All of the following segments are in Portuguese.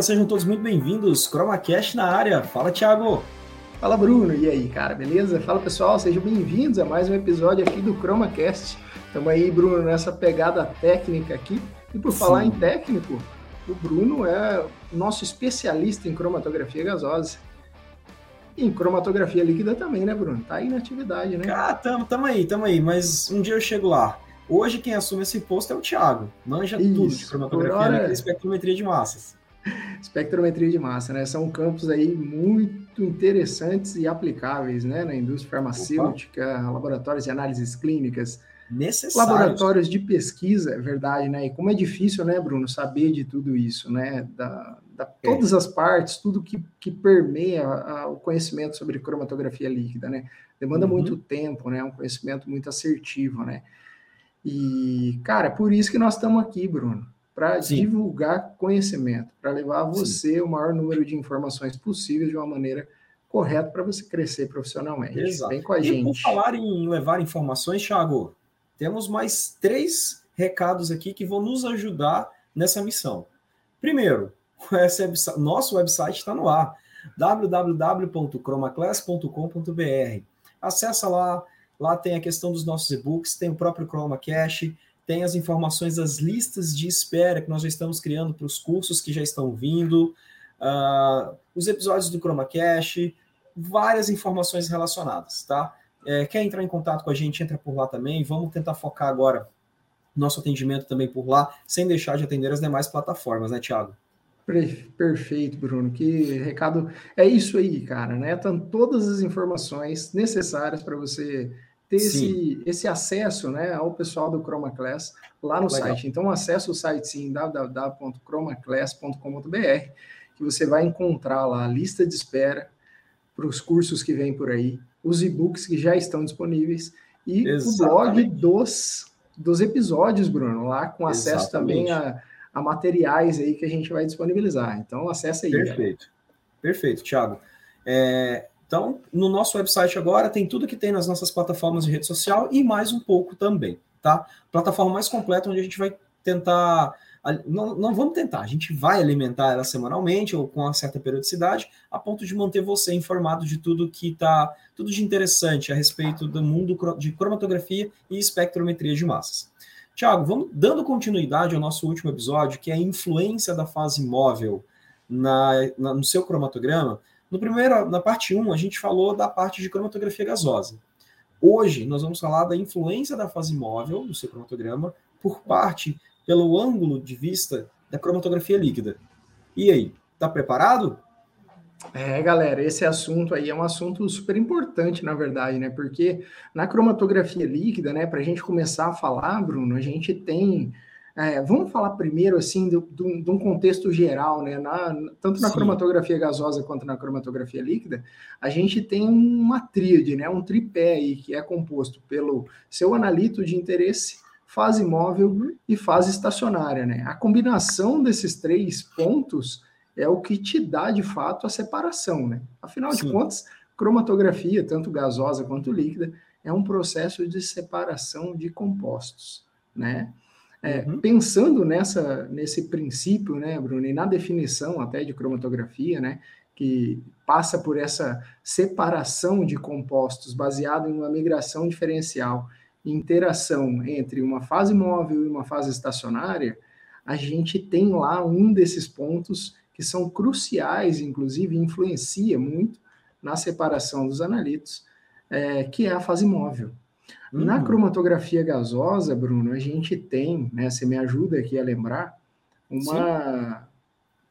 Galera, sejam todos muito bem-vindos. ChromaCast na área. Fala, Thiago. Fala, Bruno. E aí, cara, beleza? Fala pessoal, sejam bem-vindos a mais um episódio aqui do ChromaCast. Estamos aí, Bruno, nessa pegada técnica aqui. E por Sim. falar em técnico, o Bruno é nosso especialista em cromatografia gasosa. E em cromatografia líquida também, né, Bruno? Tá aí na atividade, né? Ah, tamo, tamo aí, tamo aí. Mas um dia eu chego lá. Hoje quem assume esse posto é o Thiago. Manja Isso, tudo de cromatografia hora... e espectrometria de massas. Espectrometria de massa, né? São campos aí muito interessantes e aplicáveis, né? Na indústria farmacêutica, Opa. laboratórios de análises clínicas, necessários. Laboratórios de pesquisa, é verdade, né? E como é difícil, né, Bruno, saber de tudo isso, né? Da, da é. todas as partes, tudo que, que permeia a, o conhecimento sobre cromatografia líquida, né? Demanda uhum. muito tempo, né? Um conhecimento muito assertivo, né? E, cara, é por isso que nós estamos aqui, Bruno, para divulgar conhecimento, para levar a você Sim. o maior número de informações possíveis de uma maneira correta para você crescer profissionalmente. Exato. Vem com a e gente. por falar em levar informações, Thiago, temos mais três recados aqui que vão nos ajudar nessa missão. Primeiro, nosso website está no ar, www.chromaclass.com.br. Acesse lá, Lá tem a questão dos nossos e-books, tem o próprio Chroma Cache, tem as informações das listas de espera que nós já estamos criando para os cursos que já estão vindo, uh, os episódios do Chroma Cache, várias informações relacionadas, tá? É, quer entrar em contato com a gente, entra por lá também. Vamos tentar focar agora nosso atendimento também por lá, sem deixar de atender as demais plataformas, né, Thiago? Perfeito, Bruno. Que recado. É isso aí, cara, né? Estão todas as informações necessárias para você ter esse, esse acesso né, ao pessoal do Chroma Class lá no Legal. site. Então, acesse o site sim, www.chromaclass.com.br, que você vai encontrar lá a lista de espera para os cursos que vêm por aí, os e-books que já estão disponíveis e Exatamente. o blog dos, dos episódios, Bruno, lá com acesso Exatamente. também a, a materiais aí que a gente vai disponibilizar. Então, acesse aí. Perfeito. Perfeito, Thiago. É, então, no nosso website agora tem tudo que tem nas nossas plataformas de rede social e mais um pouco também, tá? Plataforma mais completa onde a gente vai tentar. Não, não vamos tentar, a gente vai alimentar ela semanalmente ou com uma certa periodicidade, a ponto de manter você informado de tudo que está, tudo de interessante a respeito do mundo de cromatografia e espectrometria de massas. Tiago, vamos dando continuidade ao nosso último episódio, que é a influência da fase móvel na, na no seu cromatograma. No primeiro, na parte 1, a gente falou da parte de cromatografia gasosa. Hoje, nós vamos falar da influência da fase móvel no seu cromatograma por parte, pelo ângulo de vista da cromatografia líquida. E aí, tá preparado? É, galera, esse assunto aí é um assunto super importante, na verdade, né? Porque na cromatografia líquida, né, para a gente começar a falar, Bruno, a gente tem é, vamos falar primeiro assim de, um contexto geral, né? Na, tanto na Sim. cromatografia gasosa quanto na cromatografia líquida, a gente tem uma tríade, né? Um tripé aí que é composto pelo seu analito de interesse, fase móvel e fase estacionária, né? A combinação desses três pontos é o que te dá de fato a separação, né? Afinal Sim. de contas, cromatografia, tanto gasosa quanto líquida, é um processo de separação de compostos, né? É, uhum. Pensando nessa, nesse princípio, né, Bruno, e na definição até de cromatografia, né, que passa por essa separação de compostos baseado em uma migração diferencial e interação entre uma fase móvel e uma fase estacionária, a gente tem lá um desses pontos que são cruciais, inclusive influencia muito na separação dos analitos, é, que é a fase móvel. Uhum. Na cromatografia gasosa, Bruno, a gente tem, né, você me ajuda aqui a lembrar, uma.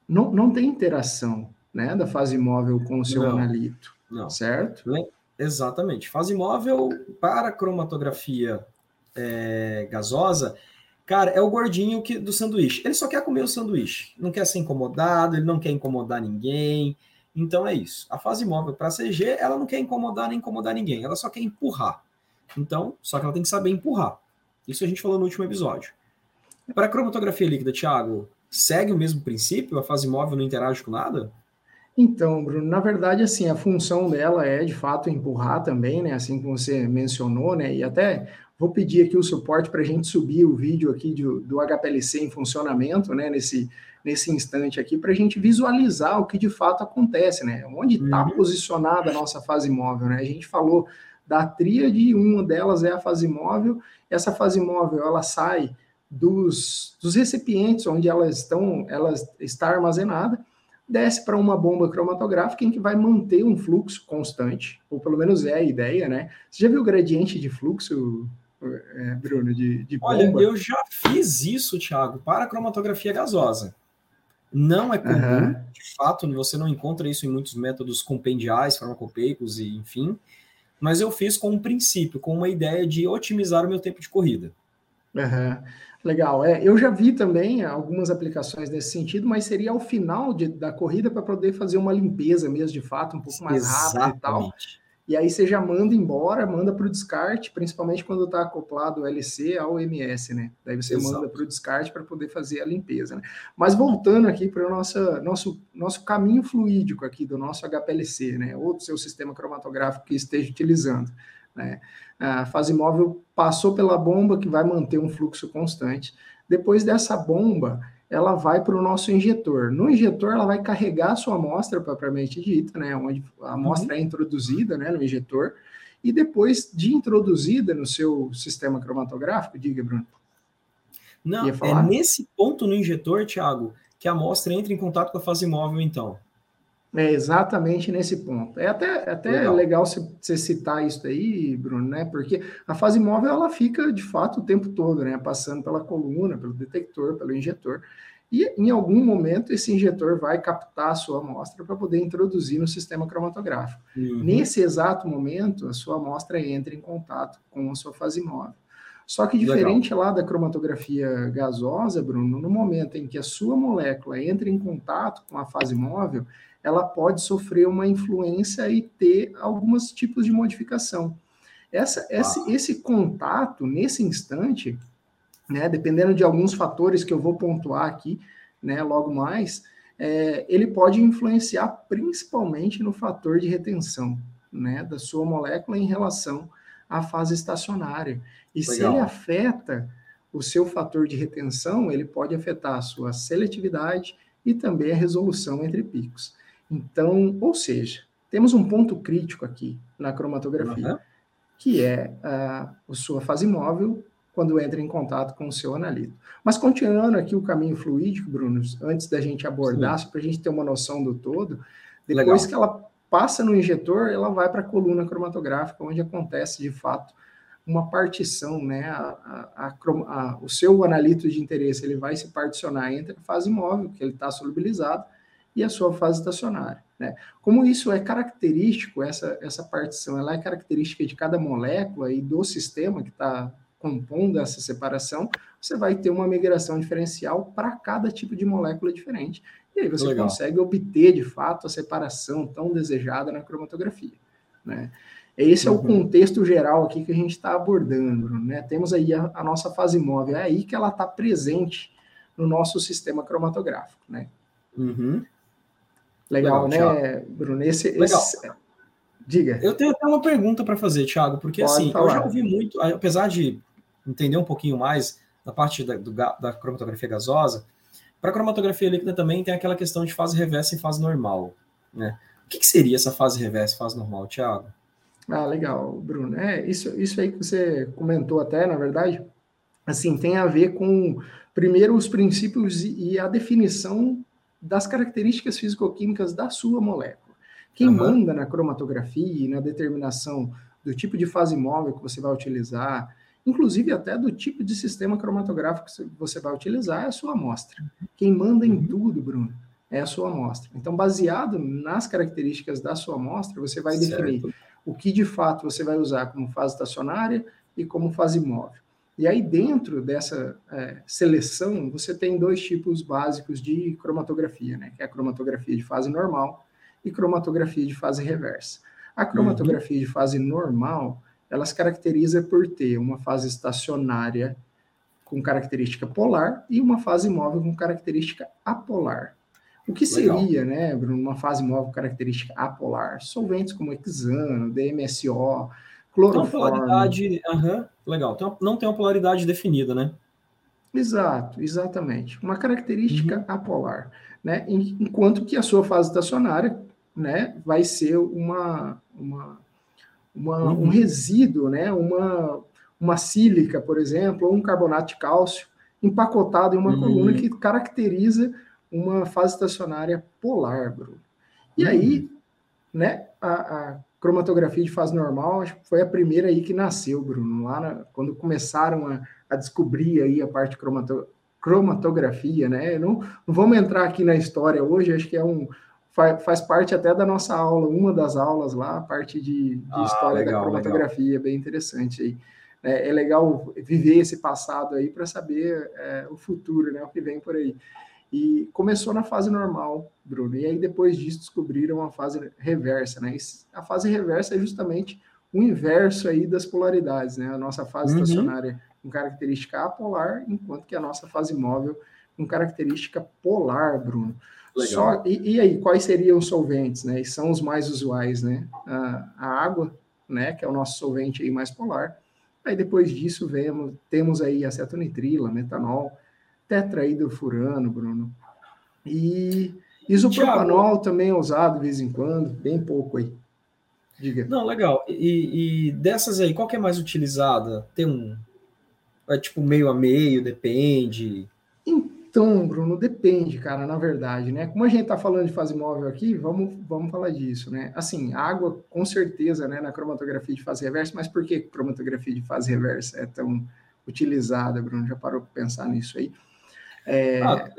Não, não tem interação né, da fase móvel com o seu não, analito, não. certo? Exatamente. Fase móvel para cromatografia é, gasosa, cara, é o gordinho que, do sanduíche. Ele só quer comer o sanduíche, não quer ser incomodado, ele não quer incomodar ninguém. Então é isso. A fase móvel para CG, ela não quer incomodar nem incomodar ninguém, ela só quer empurrar. Então, só que ela tem que saber empurrar. Isso a gente falou no último episódio. Para a cromatografia líquida, Thiago, segue o mesmo princípio? A fase móvel não interage com nada? Então, Bruno, na verdade, assim, a função dela é de fato empurrar também, né? Assim como você mencionou, né? E até vou pedir aqui o suporte para a gente subir o vídeo aqui do, do HPLC em funcionamento, né? Nesse, nesse instante aqui para a gente visualizar o que de fato acontece, né? Onde está uhum. posicionada a nossa fase móvel, né? A gente falou da tríade, uma delas é a fase móvel. Essa fase móvel ela sai dos, dos recipientes onde elas estão, ela está armazenada, desce para uma bomba cromatográfica em que vai manter um fluxo constante, ou pelo menos é a ideia, né? Você já viu o gradiente de fluxo, é, Bruno, de, de bomba? Olha, eu já fiz isso, Thiago, para cromatografia gasosa. Não é comum, uhum. de fato, você não encontra isso em muitos métodos compendiais, farmacopeicos e enfim, mas eu fiz com um princípio, com uma ideia de otimizar o meu tempo de corrida. Uhum. Legal. É, eu já vi também algumas aplicações nesse sentido, mas seria ao final de, da corrida para poder fazer uma limpeza mesmo, de fato, um pouco mais rápido e tal. E aí você já manda embora, manda para o descarte, principalmente quando está acoplado o LC ao MS, né? Daí você Exato. manda para o descarte para poder fazer a limpeza, né? Mas voltando aqui para o nosso, nosso, caminho fluídico aqui do nosso HPLC, né? Ou do seu sistema cromatográfico que esteja utilizando, né? A fase móvel passou pela bomba que vai manter um fluxo constante. Depois dessa bomba, ela vai para o nosso injetor. No injetor, ela vai carregar a sua amostra propriamente dita, né, onde a amostra uhum. é introduzida né, no injetor, e depois de introduzida no seu sistema cromatográfico, diga, Bruno. Não, é nesse ponto no injetor, Thiago, que a amostra entra em contato com a fase móvel, então. É exatamente nesse ponto. É até, até legal, legal você citar isso aí, Bruno, né? Porque a fase móvel ela fica de fato o tempo todo, né? Passando pela coluna, pelo detector, pelo injetor. E em algum momento esse injetor vai captar a sua amostra para poder introduzir no sistema cromatográfico. Uhum. Nesse exato momento, a sua amostra entra em contato com a sua fase móvel. Só que diferente Legal. lá da cromatografia gasosa, Bruno, no momento em que a sua molécula entra em contato com a fase móvel, ela pode sofrer uma influência e ter alguns tipos de modificação. Essa, esse, ah. esse contato, nesse instante, né, dependendo de alguns fatores que eu vou pontuar aqui, né, logo mais, é, ele pode influenciar principalmente no fator de retenção né, da sua molécula em relação à fase estacionária. E Legal. se ele afeta o seu fator de retenção, ele pode afetar a sua seletividade e também a resolução entre picos. Então, ou seja, temos um ponto crítico aqui na cromatografia, uhum. que é a, a sua fase móvel quando entra em contato com o seu analito. Mas continuando aqui o caminho fluídico, Bruno, antes da gente abordar, só para a gente ter uma noção do todo, depois Legal. que ela passa no injetor, ela vai para a coluna cromatográfica, onde acontece de fato uma partição, né? A, a, a, o seu analito de interesse ele vai se particionar entre a fase móvel, que ele está solubilizado, e a sua fase estacionária. Né? Como isso é característico, essa, essa partição ela é característica de cada molécula e do sistema que está compondo essa separação, você vai ter uma migração diferencial para cada tipo de molécula diferente. E aí você Legal. consegue obter, de fato, a separação tão desejada na cromatografia. Né? Esse é o uhum. contexto geral aqui que a gente está abordando. Né? Temos aí a, a, nossa fase móvel, é aí que ela está presente no nosso sistema cromatográfico. Né? Uhum. Legal, Legal né, Bruno? Esse, Legal. Esse... Diga. Eu tenho até uma pergunta para fazer, Thiago, porque Pode assim, falar. eu já ouvi muito, apesar de entender um pouquinho mais da parte da, do, da cromatografia gasosa, para cromatografia líquida também tem aquela questão de fase reversa e fase normal, né? O que, que seria essa fase reversa e fase normal, Thiago? Ah, legal, Bruno. É, isso, isso aí que você comentou até, na verdade, assim, tem a ver com, primeiro, os princípios e a definição das características físico-químicas da sua molécula. Quem uhum. manda na cromatografia e na determinação do tipo de fase móvel que você vai utilizar, inclusive até do tipo de sistema cromatográfico que você vai utilizar, é a sua amostra. Quem manda em uhum. tudo, Bruno, é a sua amostra. Então, baseado nas características da sua amostra, você vai certo. definir o que de fato você vai usar como fase estacionária e como fase móvel. E aí, dentro dessa é, seleção, você tem dois tipos básicos de cromatografia, né? Que é a cromatografia de fase normal e cromatografia de fase reversa. A cromatografia uhum. de fase normal, ela se caracteriza por ter uma fase estacionária com característica polar e uma fase móvel com característica apolar. O que seria, Legal. né, Bruno, uma fase móvel com característica apolar? Solventes como hexano, DMSO, cloroforme. Então, polaridade, uhum, legal. Então, não tem uma polaridade definida, né? Exato, exatamente. Uma característica uhum. apolar, né? Enquanto que a sua fase estacionária, né, vai ser uma, uma, uma uhum. um resíduo, né, uma, uma sílica, por exemplo, ou um carbonato de cálcio empacotado em uma uhum. coluna que caracteriza uma fase estacionária polar, Bruno. E aí, uhum. né, a, a, cromatografia de fase normal foi a primeira aí que nasceu, Bruno, lá na, quando começaram a, a, descobrir aí a parte cromato, cromatografia, né? Não, não vamos entrar aqui na história hoje, acho que é um faz, faz parte até da nossa aula, uma das aulas lá, a parte de, de ah, história legal, da cromatografia, legal. bem interessante aí. É, é, legal viver esse passado aí para saber é, o futuro, né? O que vem por aí. E começou na fase normal, Bruno. E aí depois disso descobriram a fase reversa, né? E a fase reversa é justamente o inverso aí das polaridades, né? A nossa fase uhum. estacionária com característica apolar, enquanto que a nossa fase móvel com característica polar, Bruno. Só, e, e, aí, quais seriam os solventes, né? E são os mais usuais, né? A, a, água, né? Que é o nosso solvente aí mais polar. Aí depois disso vemos, temos aí acetonitrila, metanol, tetraidrofurano, Bruno. E isopropanol Thiago, também é usado de vez em quando, bem pouco aí. Diga. Não, legal. E, e dessas aí, qual que é mais utilizada? Tem um. É tipo meio a meio, depende. Então, Bruno, depende, cara, na verdade, né? Como a gente tá falando de fase móvel aqui, vamos, vamos falar disso, né? Assim, água, com certeza, né, na cromatografia de fase reversa, mas por que cromatografia de fase reversa é tão utilizada, Bruno? Já parou para pensar nisso aí? É... Ah,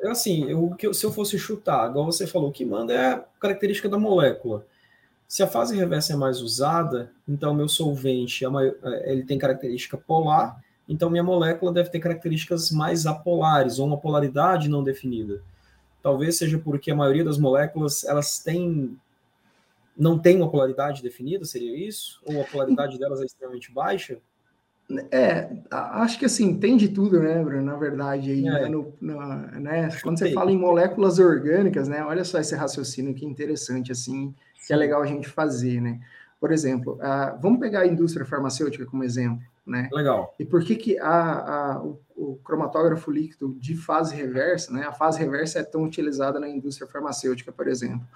é, assim, eu, se eu fosse chutar, igual você falou, o que manda é a característica da molécula. Se a fase reversa é mais usada, então meu solvente é ele tem característica polar, então minha molécula deve ter características mais apolares ou uma polaridade não definida. Talvez seja porque a maioria das moléculas elas têm não tem uma polaridade definida, seria isso? Ou a polaridade delas é extremamente baixa? É, acho que assim, tem de tudo, né, Bruno? Na verdade, aí, é. né, no, né, quando você fala em moléculas orgânicas, né, olha só esse raciocínio que interessante, assim, que é legal a gente fazer, né? Por exemplo, vamos pegar a indústria farmacêutica como exemplo, né? Legal. E por que, que a, a o, o, cromatógrafo líquido de fase reversa, né? A fase reversa é tão utilizada na indústria farmacêutica, por exemplo?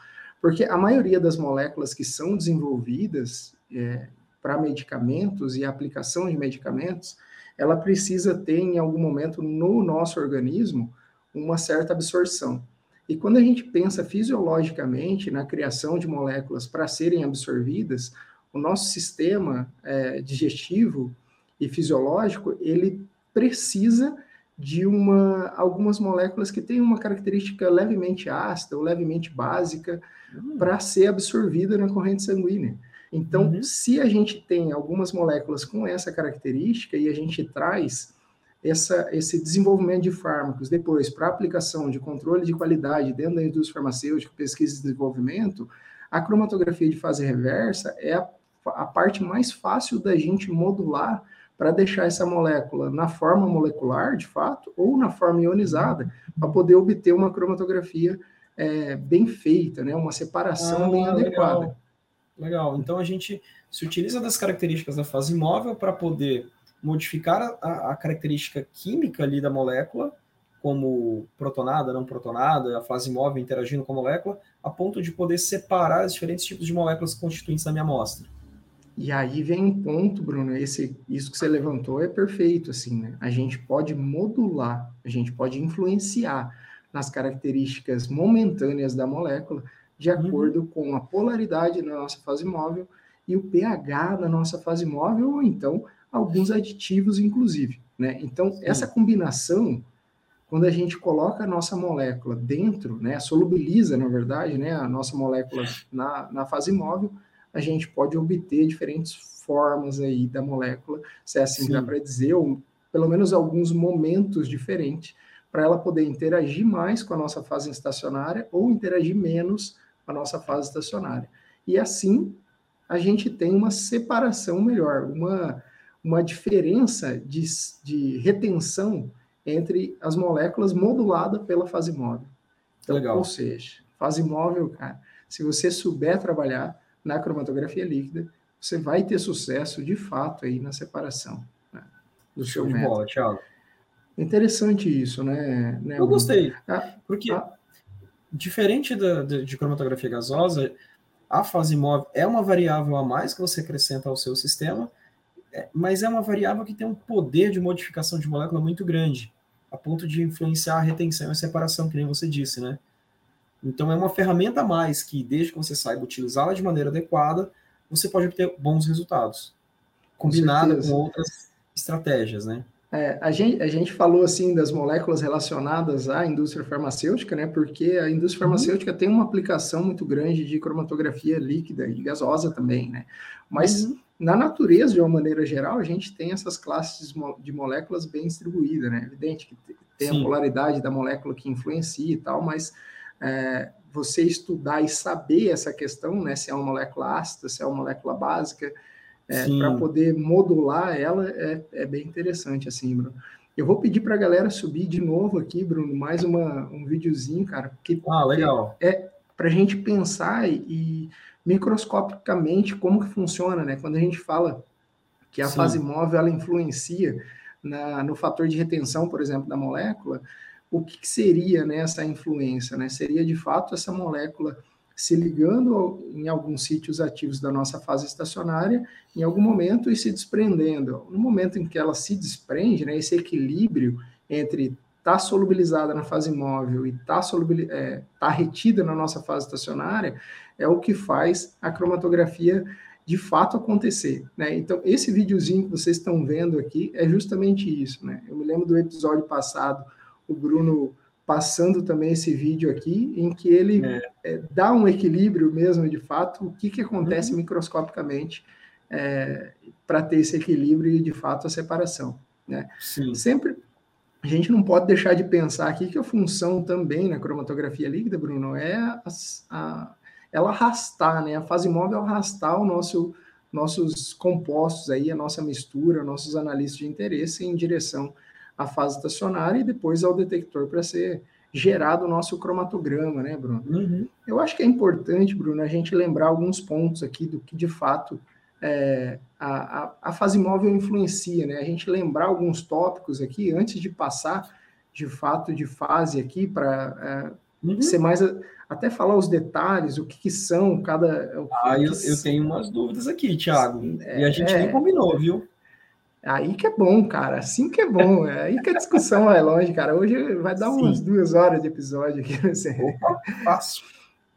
Porque a maioria das moléculas que são desenvolvidas é, para medicamentos e aplicação de medicamentos, ela precisa ter em algum momento no nosso organismo uma certa absorção. E quando a gente pensa fisiologicamente na criação de moléculas para serem absorvidas, o nosso sistema é, digestivo e fisiológico ele precisa de uma, algumas moléculas que têm uma característica levemente ácida ou levemente básica hum. para ser absorvida na corrente sanguínea. Então, uhum. se a gente tem algumas moléculas com essa característica e a gente traz essa, esse desenvolvimento de fármacos depois para aplicação de controle de qualidade dentro da indústria farmacêutica, pesquisa e desenvolvimento, a cromatografia de fase reversa é a, a parte mais fácil da gente modular para deixar essa molécula na forma molecular, de fato, ou na forma ionizada, para poder obter uma cromatografia é, bem feita, né? uma separação ah, bem adequada. Legal. Então a gente se utiliza das características da fase móvel para poder modificar a, a, característica química ali da molécula, como protonada, não protonada, a fase móvel interagindo com a molécula, a ponto de poder separar os diferentes tipos de moléculas constituintes da minha amostra. E aí vem um ponto, Bruno, esse, isso que você levantou é perfeito, assim, né? A gente pode modular, a gente pode influenciar nas características momentâneas da molécula de uhum. acordo uhum. com a polaridade na nossa fase móvel e o pH da nossa fase móvel, ou então alguns aditivos, inclusive. Né? Então, Sim. essa combinação, quando a gente coloca a nossa molécula dentro, né, solubiliza, na verdade, né, a nossa molécula na, na fase móvel, a gente pode obter diferentes formas aí da molécula, se é assim Sim. dá para dizer, ou pelo menos alguns momentos diferentes, para ela poder interagir mais com a nossa fase estacionária ou interagir menos a nossa fase estacionária. E assim a gente tem uma separação melhor, uma, uma diferença de, de retenção entre as moléculas modulada pela fase móvel. Então, Legal. Ou seja, fase móvel, cara, se você souber trabalhar na cromatografia líquida, você vai ter sucesso de fato aí na separação né, do Show seu de método. bola, Thiago. Interessante isso, né? né Eu gostei. Ah, porque, ah, diferente da, de, de cromatografia gasosa, a fase móvel é uma variável a mais que você acrescenta ao seu sistema, é, mas é uma variável que tem um poder de modificação de molécula muito grande, a ponto de influenciar a retenção e a separação, que nem você disse, né? Então é uma ferramenta a mais que, desde que você saiba utilizá-la de maneira adequada, você pode obter bons resultados, combinada com, com outras estratégias, né? É, a, gente, a gente falou assim das moléculas relacionadas à indústria farmacêutica, né? Porque a indústria uhum. farmacêutica uhum. tem uma aplicação muito grande de cromatografia líquida e gasosa também, né? Mas uhum. na natureza, de uma maneira geral, a gente tem essas classes de moléculas bem distribuídas, né? Evidente que tem Sim. a polaridade da molécula que influencia e tal, mas é, você estudar e saber essa questão, né? Se é uma molécula ácida, se é uma molécula básica, é, para poder modular ela é, é bem interessante, assim, Bruno. Eu vou pedir para a galera subir de novo aqui, Bruno, mais uma, um videozinho, cara. Que, ah, legal. É, para a gente pensar e, e, microscopicamente como que funciona, né? Quando a gente fala que a Sim. fase móvel ela influencia na, no fator de retenção, por exemplo, da molécula, o que, que seria né, essa influência? Né? Seria de fato essa molécula se ligando em alguns sítios ativos da nossa fase estacionária em algum momento e se desprendendo. No momento em que ela se desprende, né, esse equilíbrio entre tá solubilizada na fase móvel e estar tá é, tá retida na nossa fase estacionária é o que faz a cromatografia de fato acontecer. Né? Então, esse videozinho que vocês estão vendo aqui é justamente isso. Né? Eu me lembro do episódio passado, o Bruno passando também esse vídeo aqui, em que ele é. É, dá um equilíbrio mesmo, de fato, o que, que acontece uhum. microscopicamente é, para ter esse equilíbrio e, de fato, a separação. Né? Sim. Sempre a gente não pode deixar de pensar aqui que a função também na cromatografia líquida, Bruno, é a, a, ela arrastar, né? A fase móvel arrastar o nosso, nossos compostos aí, a nossa mistura, nossos analistas de interesse em direção a fase estacionária e depois ao detector para ser gerado o nosso cromatograma, né, Bruno? Uhum. Eu acho que é importante, Bruno, a gente lembrar alguns pontos aqui do que de fato é, a, a, a, fase móvel influencia, né? A gente lembrar alguns tópicos aqui antes de passar de fato de fase aqui para é, uhum. ser mais até falar os detalhes, o que, que são cada. ah, eu, eu, tenho umas dúvidas aqui, Thiago. É, e a gente é, nem combinou, viu? Aí que é bom, cara. Assim que é bom. É aí que a discussão vai longe, cara. Hoje vai dar Sim. umas duas horas de episódio aqui. Você... Opa, fácil.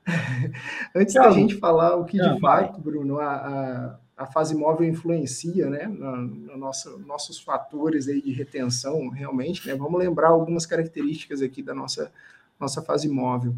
Antes da gente falar o que de fato, Bruno, a, a, a, fase móvel influencia, né, no, no nosso, nossos fatores aí de retenção, realmente, né, vamos lembrar algumas características aqui da nossa, nossa fase móvel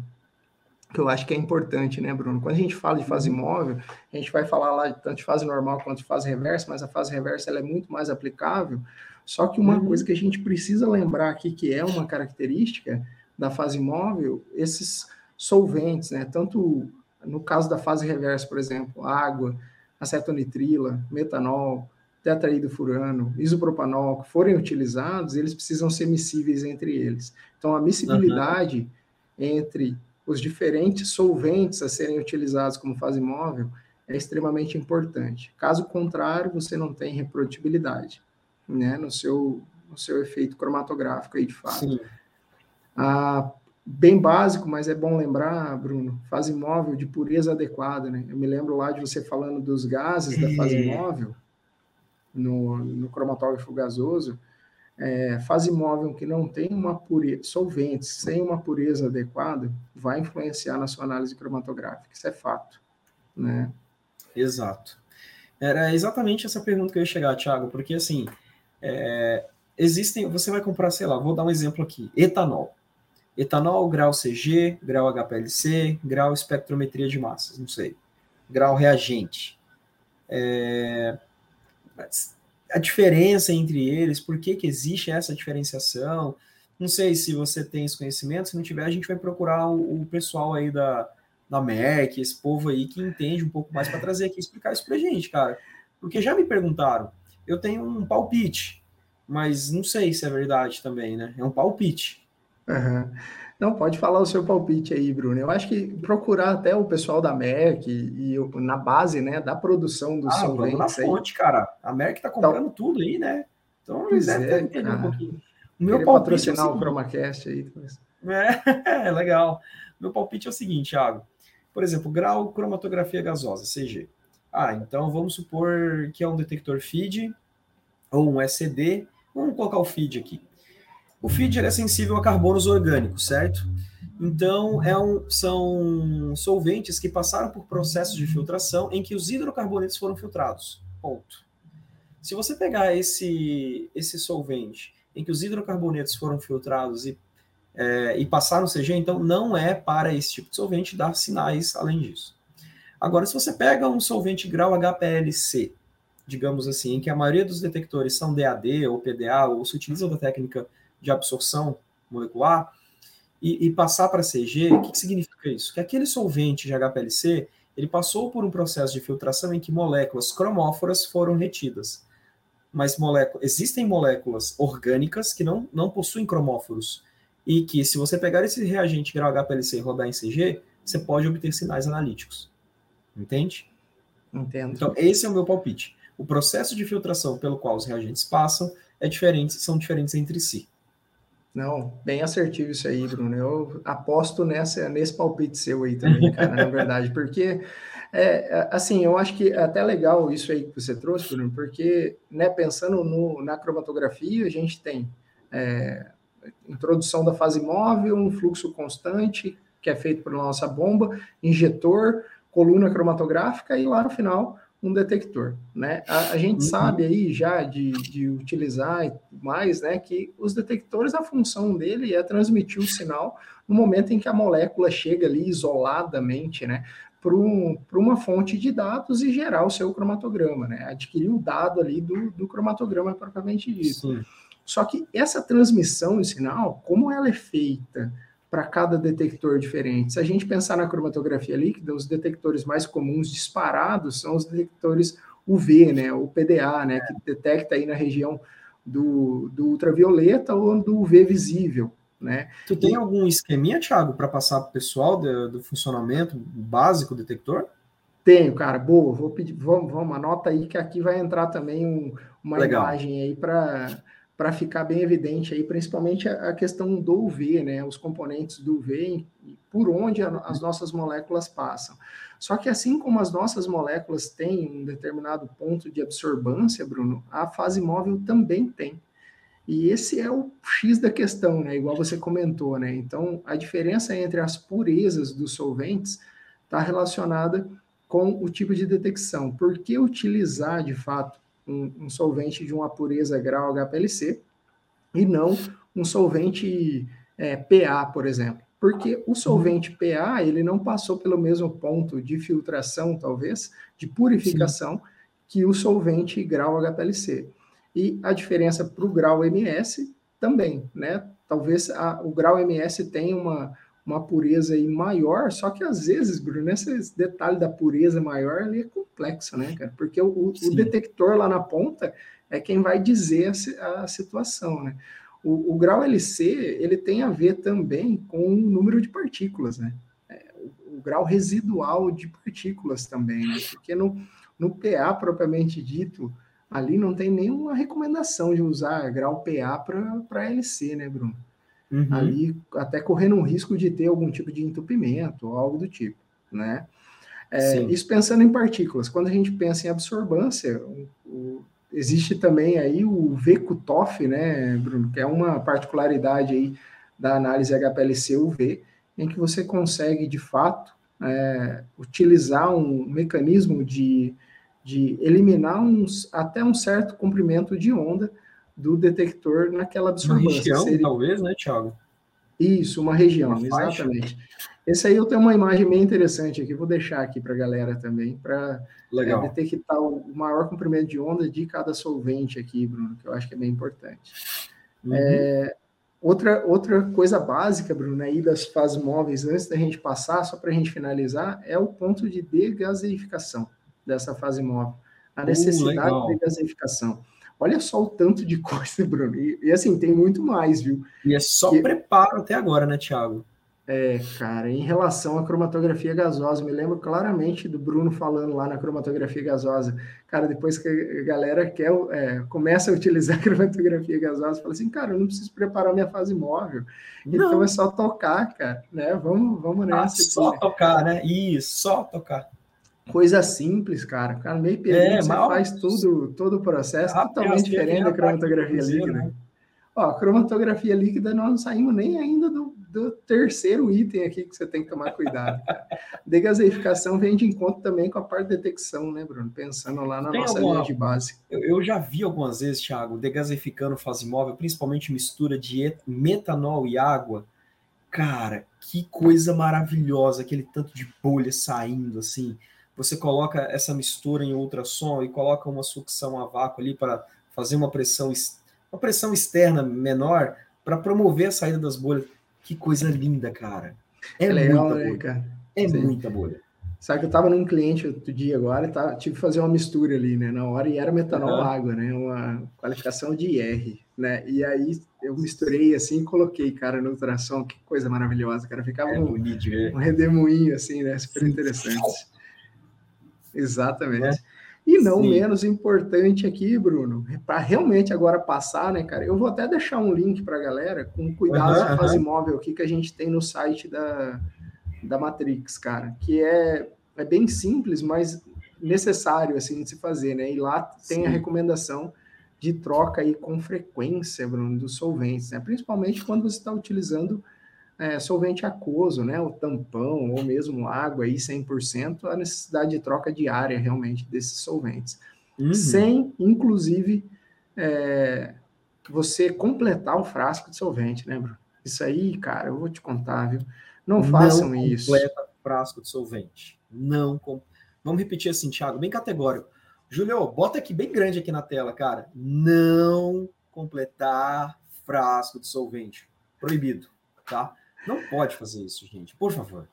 que eu acho que é importante, né, Bruno? Quando a gente fala de fase uhum. móvel, a gente vai falar lá de tanto de fase normal quanto de fase reversa, mas a fase reversa ela é muito mais aplicável. Só que uma uhum. coisa que a gente precisa lembrar aqui, que é uma característica da fase móvel, esses solventes, né? Tanto no caso da fase reversa, por exemplo, água, acetonitrila, metanol, tetraidofurano, isopropanol, que forem utilizados, eles precisam ser miscíveis entre eles. Então, a miscibilidade uhum. entre os diferentes solventes a serem utilizados como fase móvel é extremamente importante. Caso contrário, você não tem reprodutibilidade né, no, seu, no seu efeito cromatográfico aí de fato. Sim. Ah, bem básico, mas é bom lembrar, Bruno, fase móvel de pureza adequada. Né? Eu me lembro lá de você falando dos gases da fase móvel no, no cromatógrafo gasoso é, fase móvel que não tem uma pureza, solventes sem uma pureza adequada, vai influenciar na sua análise cromatográfica. Isso é fato, né? Exato. Era exatamente essa pergunta que eu ia chegar, Thiago, porque assim, é, existem, você vai comprar, sei lá, vou dar um exemplo aqui, etanol. Etanol, grau CG, grau HPLC, grau espectrometria de massas, não sei. Grau reagente. É, a diferença entre eles, por que, que existe essa diferenciação. Não sei se você tem esse conhecimento, se não tiver, a gente vai procurar o, o pessoal aí da, da MEC, esse povo aí que entende um pouco mais para trazer aqui explicar isso para gente, cara. Porque já me perguntaram, eu tenho um palpite, mas não sei se é verdade também, né? É um palpite. Uhum. Não, pode falar o seu palpite aí, Bruno. Eu acho que procurar até o pessoal da Merck e, e na base, né, da produção dos ah, solventes. na fonte, aí. cara. A Merck tá comprando então, tudo aí, né? Então eles devem é, entender um pouquinho. Meu palpite patrocinar é o, o ChromaCast aí. É, é, legal. Meu palpite é o seguinte, Thiago. Por exemplo, grau cromatografia gasosa, CG. Ah, então vamos supor que é um detector feed ou um SCD. Vamos colocar o feed aqui. O feed é sensível a carbonos orgânicos, certo? Então, é um, são solventes que passaram por processos de filtração em que os hidrocarbonetos foram filtrados. Ponto. Se você pegar esse, esse solvente em que os hidrocarbonetos foram filtrados e, é, e passaram CG, então não é para esse tipo de solvente dar sinais além disso. Agora, se você pega um solvente grau HPLC, digamos assim, em que a maioria dos detectores são DAD ou PDA, ou se utilizam da técnica de absorção molecular, e, e passar para CG, o que, que significa isso? Que aquele solvente de HPLC, ele passou por um processo de filtração em que moléculas cromóforas foram retidas. Mas molécula, existem moléculas orgânicas que não, não possuem cromóforos, e que se você pegar esse reagente grau HPLC e rodar em CG, você pode obter sinais analíticos. Entende? Entendo. Então, esse é o meu palpite. O processo de filtração pelo qual os reagentes passam é diferente, são diferentes entre si. Não, bem assertivo isso aí, Bruno. Eu aposto nessa, nesse palpite seu aí também, cara, na verdade, porque, é, assim, eu acho que é até legal isso aí que você trouxe, Bruno, porque, né, pensando no, na cromatografia, a gente tem é, introdução da fase móvel, um fluxo constante, que é feito por nossa bomba, injetor, coluna cromatográfica e lá no final um detector, né? A, a gente uhum. sabe aí já de, de utilizar mais, né, que os detectores, a função dele é transmitir o sinal no momento em que a molécula chega ali isoladamente, né, para um, uma fonte de dados e gerar o seu cromatograma, né? Adquirir o dado ali do, do cromatograma propriamente dito. Sim. Só que essa transmissão de sinal, como ela é feita para cada detector diferente. Se a gente pensar na cromatografia líquida, os detectores mais comuns disparados são os detectores UV, né, o PDA, né, que detecta aí na região do, do ultravioleta ou do UV visível, né? Tu tem algum esqueminha, Thiago, para passar para o pessoal do, do, funcionamento básico do detector? Tenho, cara. Boa, vou pedir, vamos, vamos, anota aí que aqui vai entrar também um, uma Legal. imagem aí para para ficar bem evidente aí, principalmente a, questão do UV, né, os componentes do UV e por onde as nossas moléculas passam. Só que assim como as nossas moléculas têm um determinado ponto de absorbância, Bruno, a fase móvel também tem. E esse é o X da questão, né, igual você comentou, né, então a diferença entre as purezas dos solventes está relacionada com o tipo de detecção. Por que utilizar, de fato, um, um solvente de uma pureza grau HPLC e não um solvente é, PA, por exemplo. Porque o solvente PA, ele não passou pelo mesmo ponto de filtração, talvez, de purificação, Sim. que o solvente grau HPLC. E a diferença para o grau MS também, né? Talvez a, o grau MS tenha uma, uma pureza aí maior, só que às vezes, Bruno, esse detalhe da pureza maior ali é complexo, né, cara? Porque o, o detector lá na ponta é quem vai dizer a, a situação, né? O, o, grau LC, ele tem a ver também com o número de partículas, né? É, o, o, grau residual de partículas também, né? Porque no, no PA propriamente dito, ali não tem nenhuma recomendação de usar grau PA para LC, né, Bruno? Uhum. ali até correndo um risco de ter algum tipo de entupimento ou algo do tipo, né? É, isso pensando em partículas. Quando a gente pensa em absorbância, o, o, existe também aí o VCUTOF, né, Bruno, que é uma particularidade aí da análise HPLC-UV, em que você consegue, de fato, é, utilizar um mecanismo de, de eliminar uns, até um certo comprimento de onda do detector naquela absorvância. Uma região, Seria... talvez, né, Thiago? Isso, uma região, uma exatamente. Esse aí eu tenho uma imagem bem interessante aqui, vou deixar aqui para a galera também, para é, detectar o maior comprimento de onda de cada solvente aqui, Bruno, que eu acho que é bem importante. Uhum. É, outra, outra coisa básica, Bruno, aí das fases móveis, antes da gente passar, só para a gente finalizar, é o ponto de degaseificação dessa fase móvel. A uh, necessidade uh, de gaseificação. Olha só o tanto de coisa, Bruno. E, e assim, tem muito mais, viu? E é só que... preparo até agora, né, Thiago? É, cara, em relação à cromatografia gasosa, me lembro claramente do Bruno falando lá na cromatografia gasosa. Cara, depois que a galera quer, é, começa a utilizar a cromatografia gasosa, fala assim, cara, eu não preciso preparar minha fase móvel. Não. Então é só tocar, cara, né? Vamos, vamos nessa. Ah, só aqui, tocar, né? Isso, só tocar. Coisa simples, cara. Cara, meio período é, você mal... faz tudo, todo o processo ah, totalmente diferente da cromatografia líquida. Né? Ó, cromatografia líquida nós não saímos nem ainda do do terceiro item aqui que você tem que tomar cuidado. Cara. Degaseificação vem de encontro também com a parte de detecção, né, Bruno? Pensando lá na tem nossa alguma, linha de base. Eu, eu, já vi algumas vezes, Thiago, degasificando fase móvel, principalmente mistura de metanol e água. Cara, que coisa maravilhosa, aquele tanto de bolha saindo assim. Você coloca essa mistura em ultrassom e coloca uma sucção a vácuo ali para fazer uma pressão, uma pressão externa menor para promover a saída das bolhas que coisa linda, cara. É, é legal, muita né, bolha. Cara? É Sim. muita bolha. Sabe que eu tava num cliente outro dia agora, tá, tive que fazer uma mistura ali, né, na hora, e era metanol uhum. água, né, uma qualificação de IR, né, e aí eu misturei assim e coloquei, cara, no ultrassom, que coisa maravilhosa, cara, ficava é um, um redemoinho, assim, né, super interessante. Exatamente. É. E não Sim. menos importante aqui, Bruno, para realmente agora passar, né, cara? Eu vou até deixar um link para a galera com cuidados uhum, fase uhum. móvel aqui que a gente tem no site da, da Matrix, cara, que é, é bem simples, mas necessário assim de se fazer, né? E lá tem Sim. a recomendação de troca aí com frequência, Bruno, dos solventes, né? Principalmente quando você está utilizando é, solvente aquoso, né, o tampão ou mesmo água aí 100%, a necessidade de troca diária realmente desses solventes. Uhum. Sem, inclusive, é, você completar o frasco de solvente, né, Bruno? Isso aí, cara, eu vou te contar, viu? Não façam não isso. Completa frasco de solvente. Não. Com... Vamos repetir assim, Thiago, bem categórico. Julio, bota aqui bem grande aqui na tela, cara. Não completar frasco de solvente. Proibido, tá? Não pode fazer isso, gente, por favor.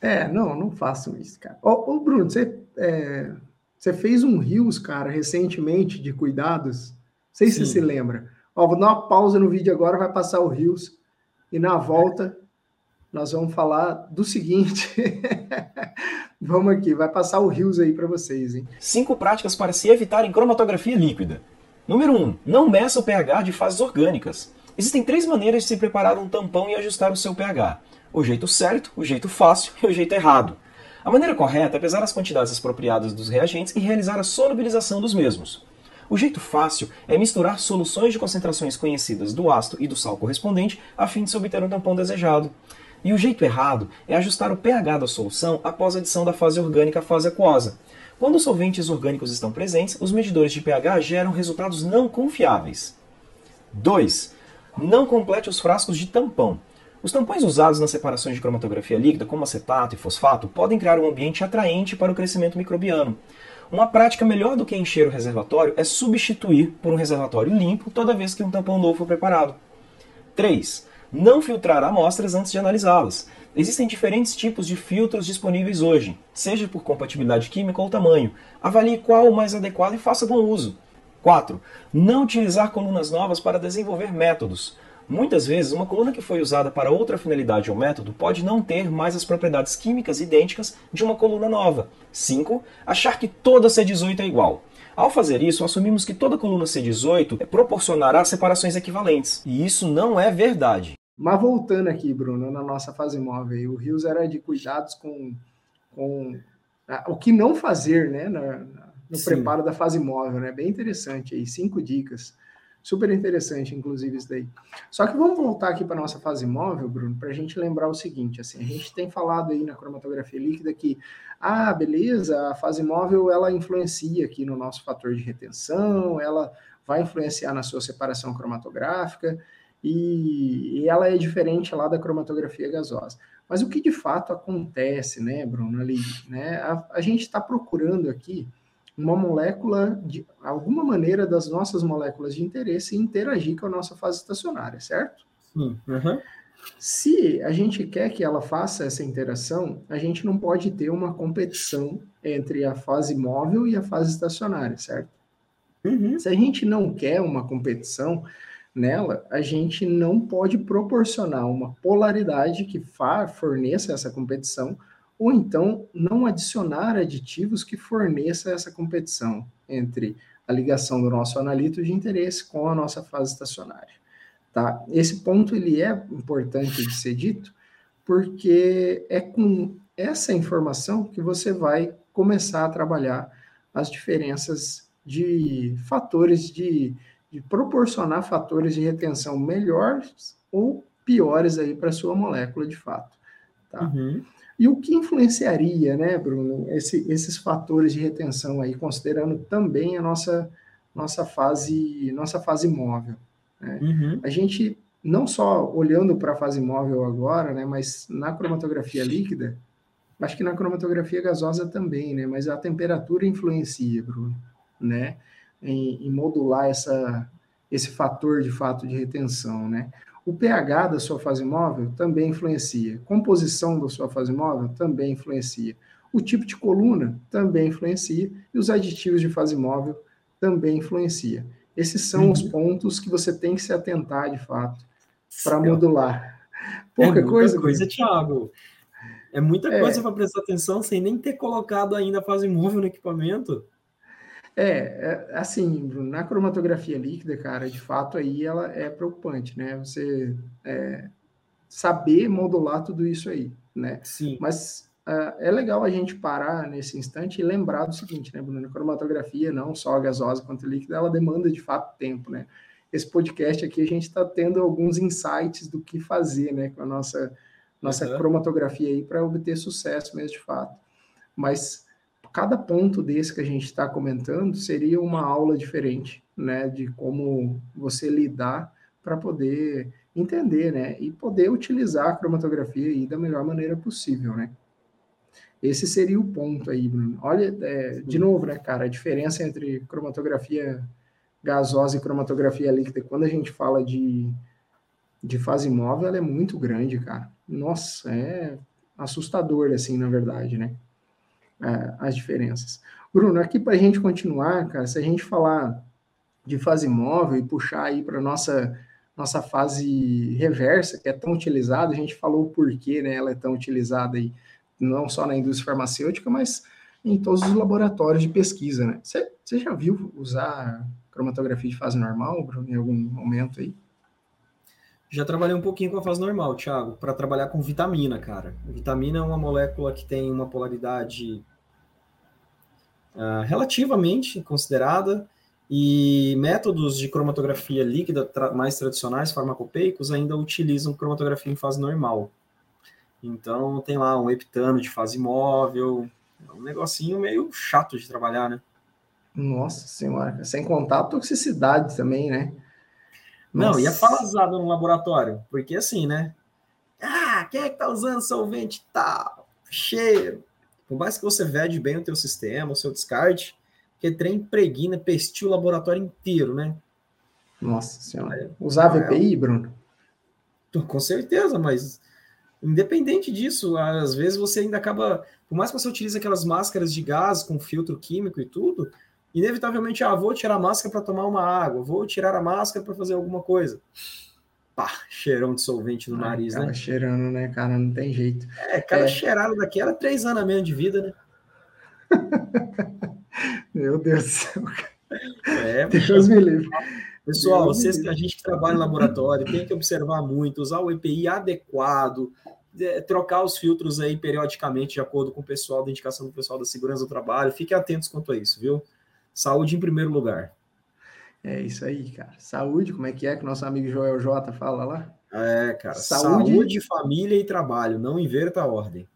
É, não, não façam isso, cara. Ô, ô Bruno, você, é, você fez um Rios, cara, recentemente de cuidados. Não sei Sim. se você se lembra. Ó, vou dar uma pausa no vídeo agora, vai passar o Rios. E na volta, nós vamos falar do seguinte. vamos aqui, vai passar o Rios aí para vocês, hein? Cinco práticas para se evitar em cromatografia líquida. Número 1. Um, não meça o pH de fases orgânicas. Existem três maneiras de se preparar um tampão e ajustar o seu pH: o jeito certo, o jeito fácil e o jeito errado. A maneira correta é pesar as quantidades apropriadas dos reagentes e realizar a solubilização dos mesmos. O jeito fácil é misturar soluções de concentrações conhecidas do ácido e do sal correspondente a fim de se obter um tampão desejado. E o jeito errado é ajustar o pH da solução após a adição da fase orgânica à fase aquosa. Quando os solventes orgânicos estão presentes, os medidores de pH geram resultados não confiáveis. 2. Não complete os frascos de tampão. Os tampões usados nas separações de cromatografia líquida, como acetato e fosfato, podem criar um ambiente atraente para o crescimento microbiano. Uma prática melhor do que encher o reservatório é substituir por um reservatório limpo toda vez que um tampão novo for preparado. 3. Não filtrar amostras antes de analisá-las. Existem diferentes tipos de filtros disponíveis hoje, seja por compatibilidade química ou tamanho. Avalie qual o mais adequado e faça bom uso. 4. Não utilizar colunas novas para desenvolver métodos. Muitas vezes, uma coluna que foi usada para outra finalidade ou método pode não ter mais as propriedades químicas idênticas de uma coluna nova. 5. Achar que toda C18 é igual. Ao fazer isso, assumimos que toda coluna C18 proporcionará separações equivalentes. E isso não é verdade. Mas voltando aqui, Bruno, na nossa fase móvel, o Rios era de cuidados com, com o que não fazer né, na, no Sim. preparo da fase móvel, né? Bem interessante aí, cinco dicas. Super interessante, inclusive, isso daí. Só que vamos voltar aqui para a nossa fase móvel, Bruno, para a gente lembrar o seguinte, assim, a gente tem falado aí na cromatografia líquida que, ah, beleza, a fase móvel, ela influencia aqui no nosso fator de retenção, ela vai influenciar na sua separação cromatográfica, e, e ela é diferente lá da cromatografia gasosa. Mas o que de fato acontece, né, Bruno, ali, né, a, a gente está procurando aqui uma molécula, de alguma maneira das nossas moléculas de interesse interagir com a nossa fase estacionária, certo? Sim. Uhum. Se a gente quer que ela faça essa interação, a gente não pode ter uma competição entre a fase móvel e a fase estacionária, certo? Uhum. Se a gente não quer uma competição, nela, a gente não pode proporcionar uma polaridade que forneça essa competição, ou então não adicionar aditivos que forneça essa competição entre a ligação do nosso analito de interesse com a nossa fase estacionária. Tá? Esse ponto ele é importante de ser dito, porque é com essa informação que você vai começar a trabalhar as diferenças de fatores de, de proporcionar fatores de retenção melhores ou piores aí para sua molécula de fato. Tá? Uhum. E o que influenciaria, né, Bruno, esse, esses fatores de retenção aí, considerando também a nossa, nossa fase nossa fase móvel? Né? Uhum. A gente não só olhando para a fase móvel agora, né, mas na cromatografia líquida, acho que na cromatografia gasosa também, né, mas a temperatura influencia, Bruno, né, em, em modular essa, esse fator de fato de retenção, né. O pH da sua fase móvel também influencia. Composição da sua fase móvel também influencia. O tipo de coluna também influencia. E os aditivos de fase móvel também influencia. Esses são uhum. os pontos que você tem que se atentar, de fato, para modular. Pouca é coisa, coisa, Thiago. É muita é. coisa para prestar atenção sem nem ter colocado ainda a fase móvel no equipamento. É, é, assim, na cromatografia líquida, cara, de fato aí ela é preocupante, né? Você é, saber modular tudo isso aí, né? Sim. Mas uh, é legal a gente parar nesse instante e lembrar do seguinte, né, Bruno? A cromatografia, não só gasosa quanto líquida, ela demanda de fato tempo, né? Esse podcast aqui a gente está tendo alguns insights do que fazer, né, com a nossa, nossa uhum. cromatografia aí para obter sucesso mesmo de fato. Mas cada ponto desse que a gente está comentando seria uma aula diferente, né, de como você lidar para poder entender, né, e poder utilizar a cromatografia aí da melhor maneira possível, né. Esse seria o ponto aí, Bruno. Olha, é, de novo, né, cara, a diferença entre cromatografia gasosa e cromatografia líquida, quando a gente fala de, de fase móvel, ela é muito grande, cara. Nossa, é assustador, assim, na verdade, né? É, as diferenças. Bruno, aqui para a gente continuar, cara, se a gente falar de fase móvel e puxar aí para nossa nossa fase reversa, que é tão utilizada, a gente falou o porquê, né? Ela é tão utilizada aí, não só na indústria farmacêutica, mas em todos os laboratórios de pesquisa, né? Você, você já viu usar cromatografia de fase normal, Bruno, em algum momento aí? Já trabalhei um pouquinho com a fase normal, Thiago, para trabalhar com vitamina, cara. vitamina é uma molécula que tem uma polaridade uh, relativamente considerada e métodos de cromatografia líquida tra mais tradicionais, farmacopeicos, ainda utilizam cromatografia em fase normal. Então tem lá um heptano de fase móvel, é um negocinho meio chato de trabalhar, né? Nossa senhora, sem contar a toxicidade também, né? Não, e a falazada no laboratório, porque assim, né? Ah, quem é que tá usando solvente tal? Cheiro. Por mais que você vede bem o teu sistema, o seu descarte, que trem impregna, pestiu o laboratório inteiro, né? Nossa senhora. Usava EPI, é, Bruno? Com certeza, mas independente disso, às vezes você ainda acaba, por mais que você utilize aquelas máscaras de gás com filtro químico e tudo, inevitavelmente, ah, vou tirar a máscara para tomar uma água, vou tirar a máscara para fazer alguma coisa. Pá, cheirão de solvente no ah, nariz, né? cheirando, né, cara? Não tem jeito. É, cada é. cheirada daquela, três anos a menos de vida, né? Meu Deus do céu. É, Deus me livre. Pessoal, Deus vocês, a gente que trabalha em laboratório, tem que observar muito, usar o EPI adequado, é, trocar os filtros aí periodicamente, de acordo com o pessoal da indicação do pessoal da segurança do trabalho. Fiquem atentos quanto a isso, viu? Saúde em primeiro lugar. É isso aí, cara. Saúde, como é que é que o nosso amigo Joel J fala lá? É, cara. Saúde, saúde família e trabalho. Não inverta a ordem.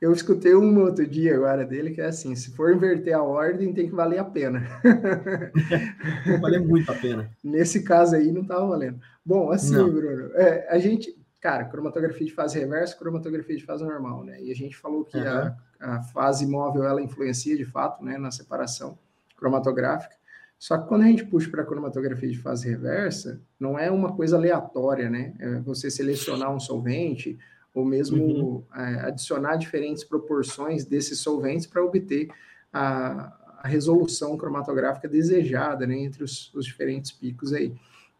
Eu escutei um outro dia agora dele que é assim: se for inverter a ordem, tem que valer a pena. Vale muito a pena. Nesse caso aí, não estava valendo. Bom, assim, não. Bruno, é, a gente, cara, cromatografia de fase reversa, cromatografia de fase normal, né? E a gente falou que uhum. a, a fase móvel ela influencia de fato, né, na separação cromatográfica. Só que quando a gente puxa para a cromatografia de fase reversa, não é uma coisa aleatória, né? É você selecionar um solvente ou mesmo uhum. é, adicionar diferentes proporções desses solventes para obter a, a, resolução cromatográfica desejada, né? Entre os, os diferentes picos aí.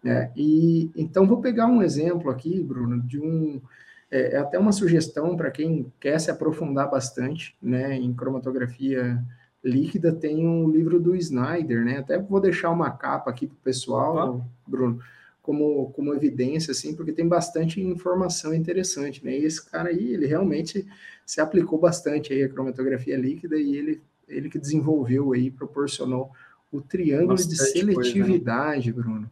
Né? E então vou pegar um exemplo aqui, Bruno, de um é, é até uma sugestão para quem quer se aprofundar bastante, né, em cromatografia líquida, tem um livro do Snyder, né? Até vou deixar uma capa aqui para o pessoal, ah. Bruno, como, como evidência, assim, porque tem bastante informação interessante, né? E esse cara aí, ele realmente se aplicou bastante aí a cromatografia líquida e ele, ele que desenvolveu aí, proporcionou o triângulo bastante de seletividade, coisa, né? Bruno.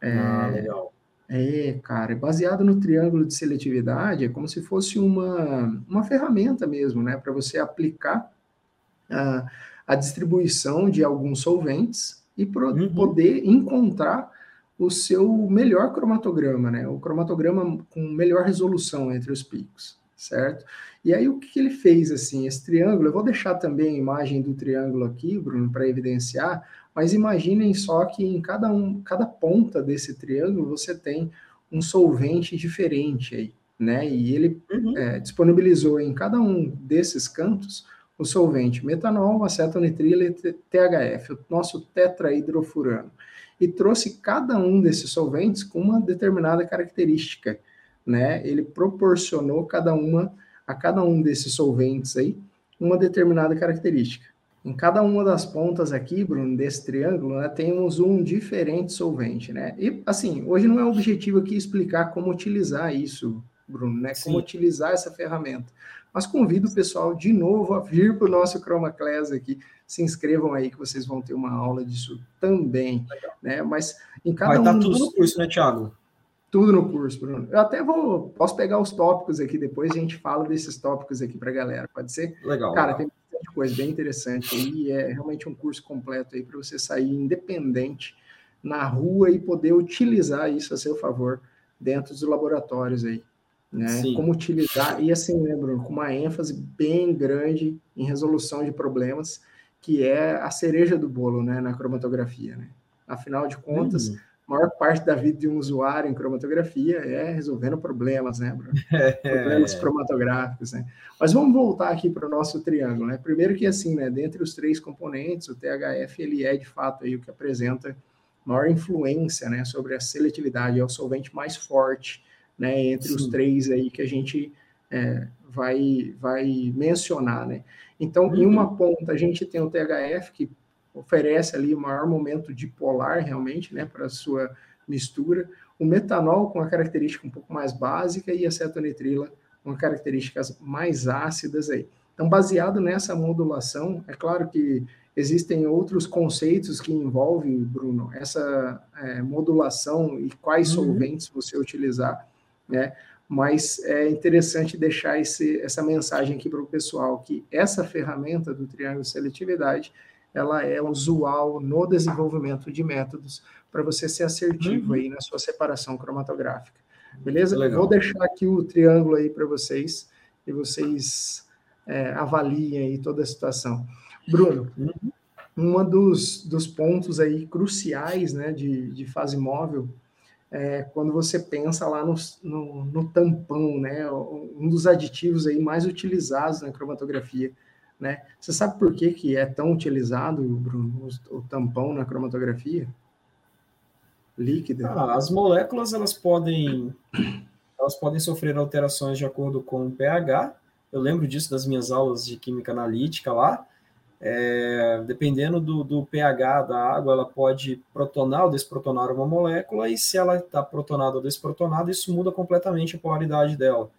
É, ah, legal. É, cara, baseado no triângulo de seletividade, é como se fosse uma, uma ferramenta mesmo, né, para você aplicar a, a distribuição de alguns solventes e pro, uhum. poder encontrar o seu melhor cromatograma, né, o cromatograma com melhor resolução entre os picos, certo? E aí o que, que ele fez, assim, esse triângulo, eu vou deixar também a imagem do triângulo aqui, Bruno, para evidenciar, mas imaginem só que em cada, um, cada ponta desse triângulo você tem um solvente diferente aí, né? E ele uhum. é, disponibilizou em cada um desses cantos o solvente metanol, acetonitrila e THF, o nosso tetrahidrofurano, e trouxe cada um desses solventes com uma determinada característica, né? Ele proporcionou cada uma a cada um desses solventes aí uma determinada característica. Em cada uma das pontas aqui, Bruno, desse triângulo, né, temos um diferente solvente, né? E, assim, hoje não é o objetivo aqui explicar como utilizar isso, Bruno, né? Como Sim. utilizar essa ferramenta. Mas convido o pessoal de novo a vir para o nosso Chroma Class aqui. Se inscrevam aí que vocês vão ter uma aula disso também, Legal. né? Mas em cada Vai um... Vai estar tudo no curso, né, Thiago? Tudo no curso, Bruno. Eu até vou... Posso pegar os tópicos aqui depois, a gente fala desses tópicos aqui para a galera, pode ser? Legal. Cara, tem bastante coisa bem interessante aí. É realmente um curso completo aí para você sair independente na rua e poder utilizar isso a seu favor dentro dos laboratórios aí. Né? Sim. Como utilizar, e assim, né, Bruno, com uma ênfase bem grande em resolução de problemas, que é a cereja do bolo, né, na cromatografia, né? Afinal de contas, hum maior parte da vida de um usuário em cromatografia é resolvendo problemas, né, Bruno? É. Problemas cromatográficos, né? Mas vamos voltar aqui para o nosso triângulo, né? Primeiro que assim, né, dentre os três componentes, o THF ele é de fato aí o que apresenta maior influência, né, sobre a seletividade, é o solvente mais forte, né, entre Sim. os três aí que a gente é, vai vai mencionar, né? Então, uhum. em uma ponta a gente tem o THF que oferece ali o maior momento dipolar realmente, né, para a sua mistura. O metanol com a característica um pouco mais básica e a cetonitrila com características mais ácidas aí. Então, baseado nessa modulação, é claro que existem outros conceitos que envolvem, Bruno, essa é, modulação e quais uhum. solventes você utilizar, né? Mas é interessante deixar esse, essa mensagem aqui para o pessoal que essa ferramenta do triângulo de seletividade ela é usual no desenvolvimento de métodos para você ser assertivo uhum. aí na sua separação cromatográfica. Beleza? Legal. Vou deixar aqui o triângulo aí para vocês e vocês é, avaliem aí toda a situação. Bruno, uhum. um dos, dos pontos aí cruciais né, de, de fase móvel é quando você pensa lá no, no, no tampão, né, um dos aditivos aí mais utilizados na cromatografia né? Você sabe por que, que é tão utilizado, Bruno, o, o tampão na cromatografia líquida? Ah, as moléculas elas podem elas podem sofrer alterações de acordo com o pH. Eu lembro disso das minhas aulas de química analítica lá. É, dependendo do, do, pH da água, ela pode protonar ou desprotonar uma molécula, e se ela está protonada ou desprotonada, isso muda completamente a polaridade dela,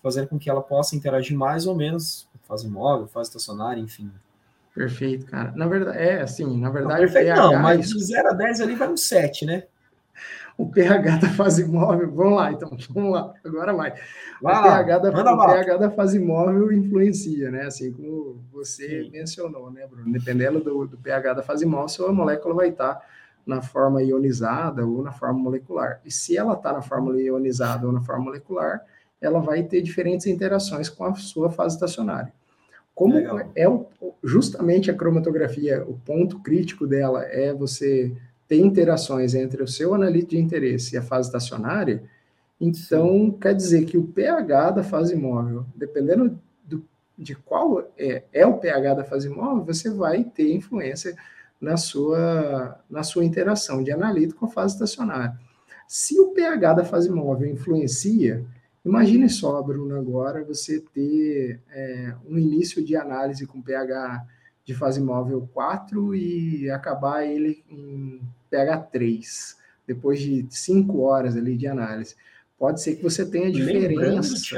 fazendo com que ela possa interagir mais ou menos fase móvel, fase estacionária, enfim. Perfeito, cara. Na verdade, é assim, na verdade. Não, perfeito, não, mas de 0 a 10 ali vai um 7, né? O pH da fase móvel, vamos lá, então, vamos lá, agora vai. vai o, pH da, o pH da fase móvel influencia, né? Assim como você Sim. mencionou, né, Bruno? Dependendo do, do pH da fase móvel, sua molécula vai estar na forma ionizada ou na forma molecular. E se ela está na forma ionizada ou na forma molecular, ela vai ter diferentes interações com a sua fase estacionária. Como Legal. é o, justamente a cromatografia, o ponto crítico dela é você ter interações entre o seu analito de interesse e a fase estacionária, então Sim. quer dizer que o pH da fase móvel, dependendo do, de qual é, é o pH da fase móvel, você vai ter influência na sua, na sua interação de analítico com a fase estacionária. Se o pH da fase móvel influencia, imagine só, Bruno, agora você ter é, um início de análise com pH de fase móvel 4 e acabar ele em pH 3, depois de 5 horas ali de análise. Pode ser que você tenha diferenças.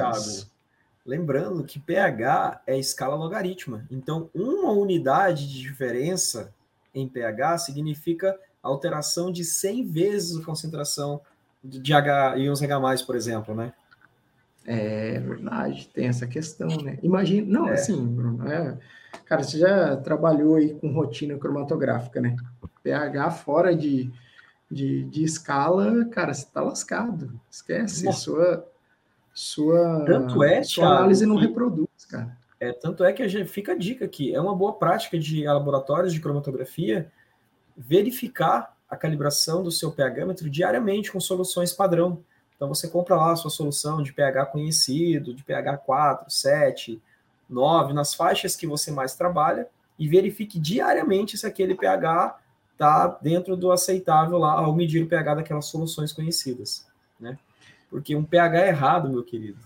Lembrando, lembrando que pH é escala logarítmica. Então, uma unidade de diferença em pH significa alteração de 100 vezes a concentração de H, íons H+, por exemplo, né? É verdade, tem essa questão, né? Imagina, não, é. assim, Bruno, é, cara, você já trabalhou aí com rotina cromatográfica, né? pH fora de, de, de escala, cara, você tá lascado, esquece, Nossa. sua, sua, tanto é, sua análise não reproduz, cara. É, tanto é que a gente, fica a dica aqui, é uma boa prática de laboratórios de cromatografia verificar a calibração do seu pH-metro diariamente com soluções padrão. Então você compra lá a sua solução de pH conhecido, de pH 4, 7, 9, nas faixas que você mais trabalha, e verifique diariamente se aquele pH está dentro do aceitável lá ao medir o pH daquelas soluções conhecidas. Né? Porque um pH errado, meu querido.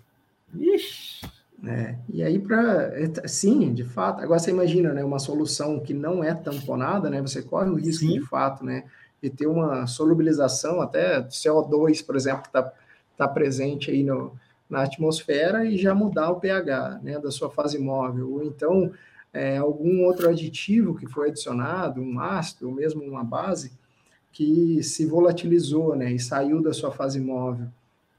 Ixi! É, e aí, para. Sim, de fato. Agora você imagina, né? Uma solução que não é tamponada, né? Você corre o risco, sim. de fato, né? De ter uma solubilização, até CO2, por exemplo, que está tá presente aí no, na atmosfera e já mudar o pH, né? Da sua fase móvel. Ou então, é, algum outro aditivo que foi adicionado, um ácido, ou mesmo uma base, que se volatilizou, né? E saiu da sua fase móvel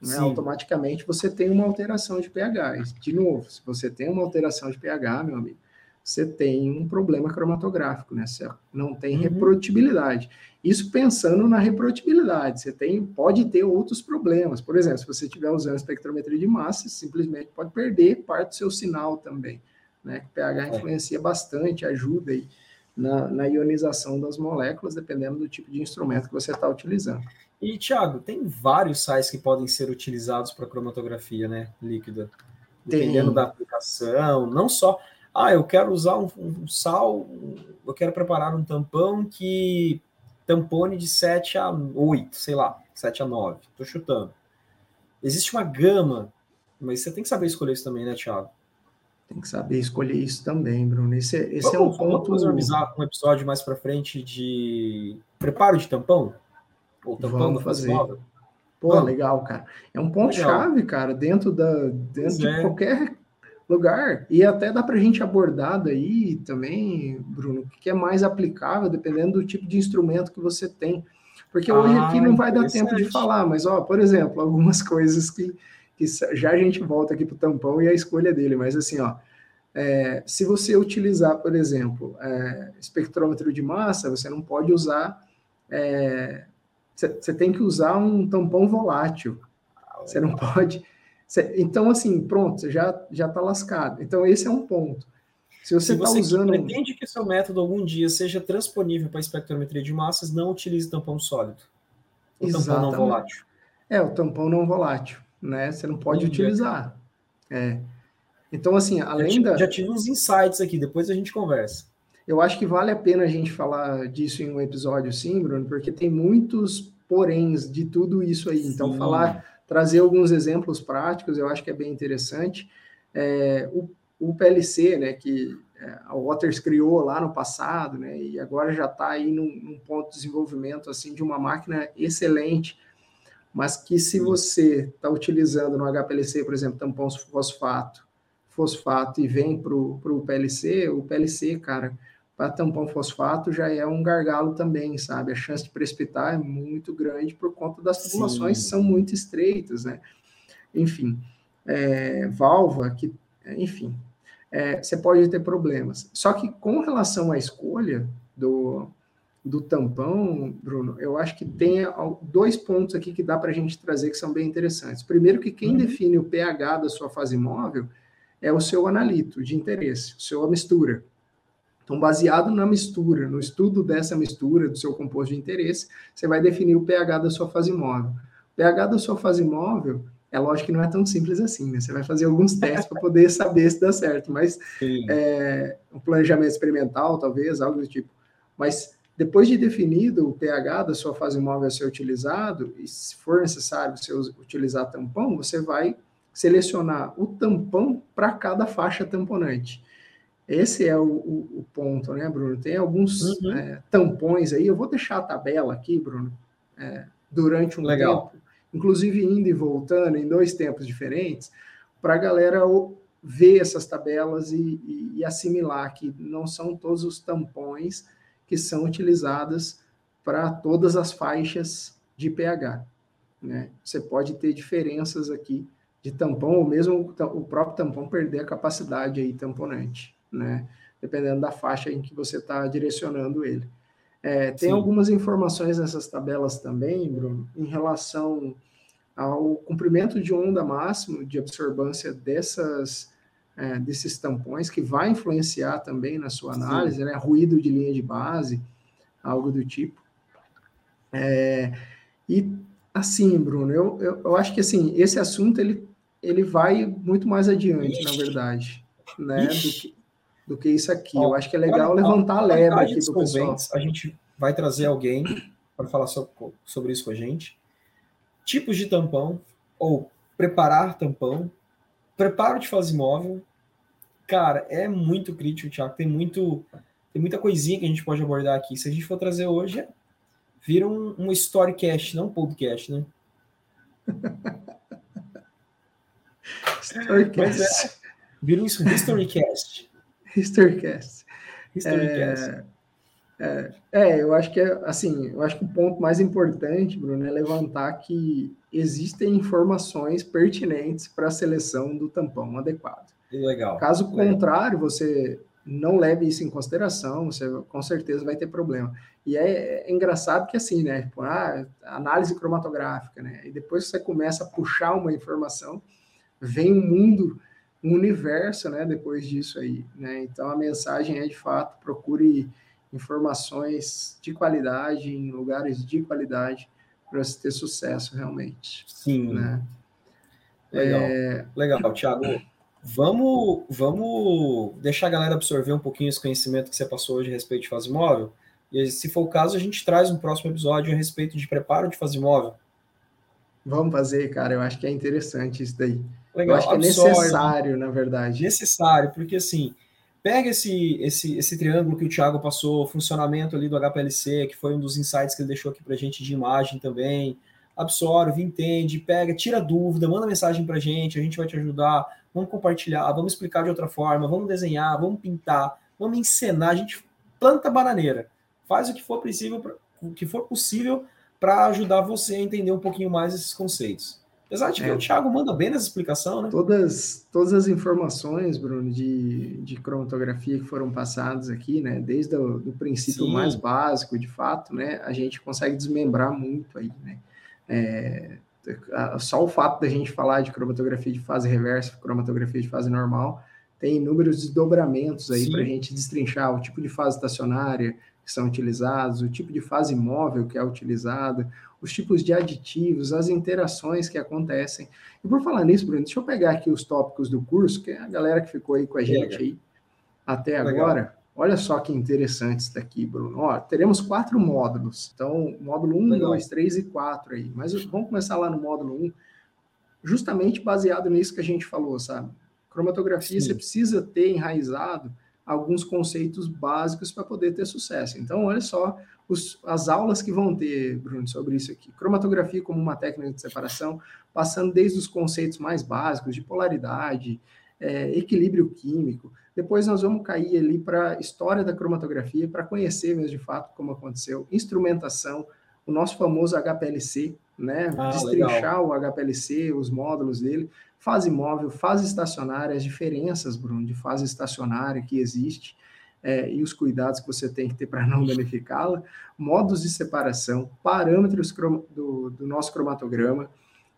né, automaticamente você tem uma alteração de pH. De novo, se você tem uma alteração de pH, meu amigo, você tem um problema cromatográfico, né? Você não tem uhum. reprodutibilidade. Isso pensando na reprodutibilidade, você tem, pode ter outros problemas. Por exemplo, se você estiver usando espectrometria de massa, simplesmente pode perder parte do seu sinal também. Né? O pH influencia bastante, ajuda aí na, na ionização das moléculas, dependendo do tipo de instrumento que você está utilizando. E, Thiago, tem vários sais que podem ser utilizados para cromatografia né, líquida. Dependendo tem. da aplicação, não só. Ah, eu quero usar um, um, sal, eu quero preparar um tampão que tampone de 7 a 8, sei lá, 7 a 9. Estou chutando. Existe uma gama, mas você tem que saber escolher isso também, né, Thiago? Tem que saber escolher isso também, Bruno. Esse, é, esse vamos, é um ponto. Vamos fazer um episódio mais para frente de preparo de tampão? Ou tampão Vamos fazer. Pô, Vamos. legal, cara. É um ponto-chave, cara, dentro, da, dentro de é. qualquer lugar. E até dá para a gente abordar daí também, Bruno, o que é mais aplicável, dependendo do tipo de instrumento que você tem. Porque hoje ah, aqui não vai dar tempo de falar, mas, ó, por exemplo, algumas coisas que, que já a gente volta aqui para o tampão e a escolha dele, mas assim, ó, é, se você utilizar, por exemplo, é, espectrômetro de massa, você não pode usar é, você tem que usar um tampão volátil. Você não pode. Cê, então, assim, pronto, você já já está lascado. Então, esse é um ponto. Se você está usando. pretende que seu método algum dia seja transponível para espectrometria de massas, não utilize tampão sólido. O tampão não volátil. É, o tampão não volátil, né? Você não pode utilizar. É. Então, assim, além já, da. Já tive uns insights aqui, depois a gente conversa. Eu acho que vale a pena a gente falar disso em um episódio, sim, Bruno, porque tem muitos poréns de tudo isso aí. Então, sim. falar, trazer alguns exemplos práticos, eu acho que é bem interessante. É, o, o, PLC, né, que é, a Waters criou lá no passado, né, e agora já está aí num, num, ponto de desenvolvimento assim de uma máquina excelente, mas que se você está utilizando no HPLC, por exemplo, tampão fosfato, fosfato e vem para o PLC, o PLC, cara, para tampão fosfato já é um gargalo também, sabe? A chance de precipitar é muito grande por conta das tubulações que são muito estreitas, né? Enfim, é, válvula, que, enfim, é, você pode ter problemas. Só que com relação à escolha do, do tampão, Bruno, eu acho que tem dois pontos aqui que dá para a gente trazer que são bem interessantes. Primeiro, que quem uhum. define o pH da sua fase móvel é o seu analito de interesse, o seu mistura. Então, baseado na mistura, no estudo dessa mistura, do seu composto de interesse, você vai definir o pH da sua fase móvel. O pH da sua fase móvel, é lógico que não é tão simples assim, né? Você vai fazer alguns testes para poder saber se dá certo, mas é, um planejamento experimental, talvez, algo do tipo. Mas Depois de definido o pH da sua fase móvel a ser utilizado, e se for necessário você utilizar tampão, você vai selecionar o tampão para cada faixa tamponante. Esse é o, o, o, ponto, né, Bruno? Tem alguns uhum. é, tampões aí. Eu vou deixar a tabela aqui, Bruno, é, durante um Legal. tempo, inclusive indo e voltando em dois tempos diferentes, para a galera ver essas tabelas e, e, e, assimilar que não são todos os tampões que são utilizados para todas as faixas de pH. Né? Você pode ter diferenças aqui de tampão, ou mesmo o próprio tampão perder a capacidade aí tamponante, né? Dependendo da faixa em que você está direcionando ele. É, tem Sim. algumas informações nessas tabelas também, Bruno, em relação ao comprimento de onda máximo de absorvância dessas, é, desses tampões, que vai influenciar também na sua análise, né? Ruído de linha de base, algo do tipo. É, e assim, Bruno, eu, eu, eu, acho que assim, esse assunto ele ele vai muito mais adiante, Ixi. na verdade, né? Do que, do que, isso aqui. Ó, eu acho que é legal olha, levantar a leva aqui do pessoal. A gente vai trazer alguém para falar sobre, sobre isso com a gente. Tipos de tampão, ou preparar tampão, preparo de fase móvel. Cara, é muito crítico, Thiago. Tem muito, tem muita coisinha que a gente pode abordar aqui. Se a gente for trazer hoje, vira um, um storycast, não um podcast, né? Storycast. É, vira um Historycast. Historycast. Historycast. É, é, é, eu acho que é assim, eu acho que o ponto mais importante, Bruno, é levantar que existem informações pertinentes para a seleção do tampão adequado. Legal. Caso legal. contrário, você não leve isso em consideração, você com certeza vai ter problema. E é, é engraçado que assim, né? Tipo, ah, análise cromatográfica, né? E depois você começa a puxar uma informação, vem um mundo, um universo, né, depois disso aí, né? Então a mensagem é de fato procure informações de qualidade em lugares de qualidade para se ter sucesso realmente. Sim. Né? Legal. É... Legal, Thiago. Vamos, vamos deixar a galera absorver um pouquinho esse conhecimento que você passou hoje a respeito de fase móvel. E se for o caso, a gente traz um próximo episódio a respeito de preparo de fase móvel. Vamos fazer, cara. Eu acho que é interessante isso daí. Legal, eu acho que é necessário, na verdade. Necessário, porque assim, pega esse, esse, esse triângulo que o Thiago passou, funcionamento ali do HPLC, que foi um dos insights que ele deixou aqui para a gente de imagem também, absorve, entende, pega, tira dúvida, manda mensagem para a gente, a gente vai te ajudar, vamos compartilhar, vamos explicar de outra forma, vamos desenhar, vamos pintar, vamos encenar, a gente planta bananeira, faz o que for possível, o que for possível para ajudar você a entender um pouquinho mais esses conceitos. Apesar de que é. o Thiago manda bem nessa explicação, né? Todas, todas as informações, Bruno, de, de cromatografia que foram passadas aqui, né? Desde o do princípio Sim. mais básico, de fato, né? A gente consegue desmembrar muito aí, né? É, só o fato da gente falar de cromatografia de fase reversa, cromatografia de fase normal, tem inúmeros desdobramentos aí para a gente destrinchar o tipo de fase estacionária que são utilizados, o tipo de fase móvel que é utilizada, os tipos de aditivos, as interações que acontecem. E por falar nisso, Bruno, deixa eu pegar aqui os tópicos do curso, que é a galera que ficou aí com a gente aí até Legal. agora. Olha só que interessante isso daqui, Bruno. Ó, teremos quatro módulos. Então, módulo 1, 2, 3 e 4 aí. Mas vamos começar lá no módulo 1, justamente baseado nisso que a gente falou, sabe? Cromatografia, Sim. você precisa ter enraizado alguns conceitos básicos para poder ter sucesso. Então, olha só os, as aulas que vão ter, Bruno, sobre isso aqui. Cromatografia como uma técnica de separação, passando desde os conceitos mais básicos de polaridade, é, equilíbrio químico. Depois nós vamos cair ali para a história da cromatografia, para conhecer mesmo de fato como aconteceu, instrumentação, o nosso famoso HPLC, né? Ah, Destrinchar legal. o HPLC, os módulos dele, fase móvel, fase estacionária, as diferenças, Bruno, de fase estacionária que existe é, e os cuidados que você tem que ter para não danificá-la, modos de separação, parâmetros do, do nosso cromatograma,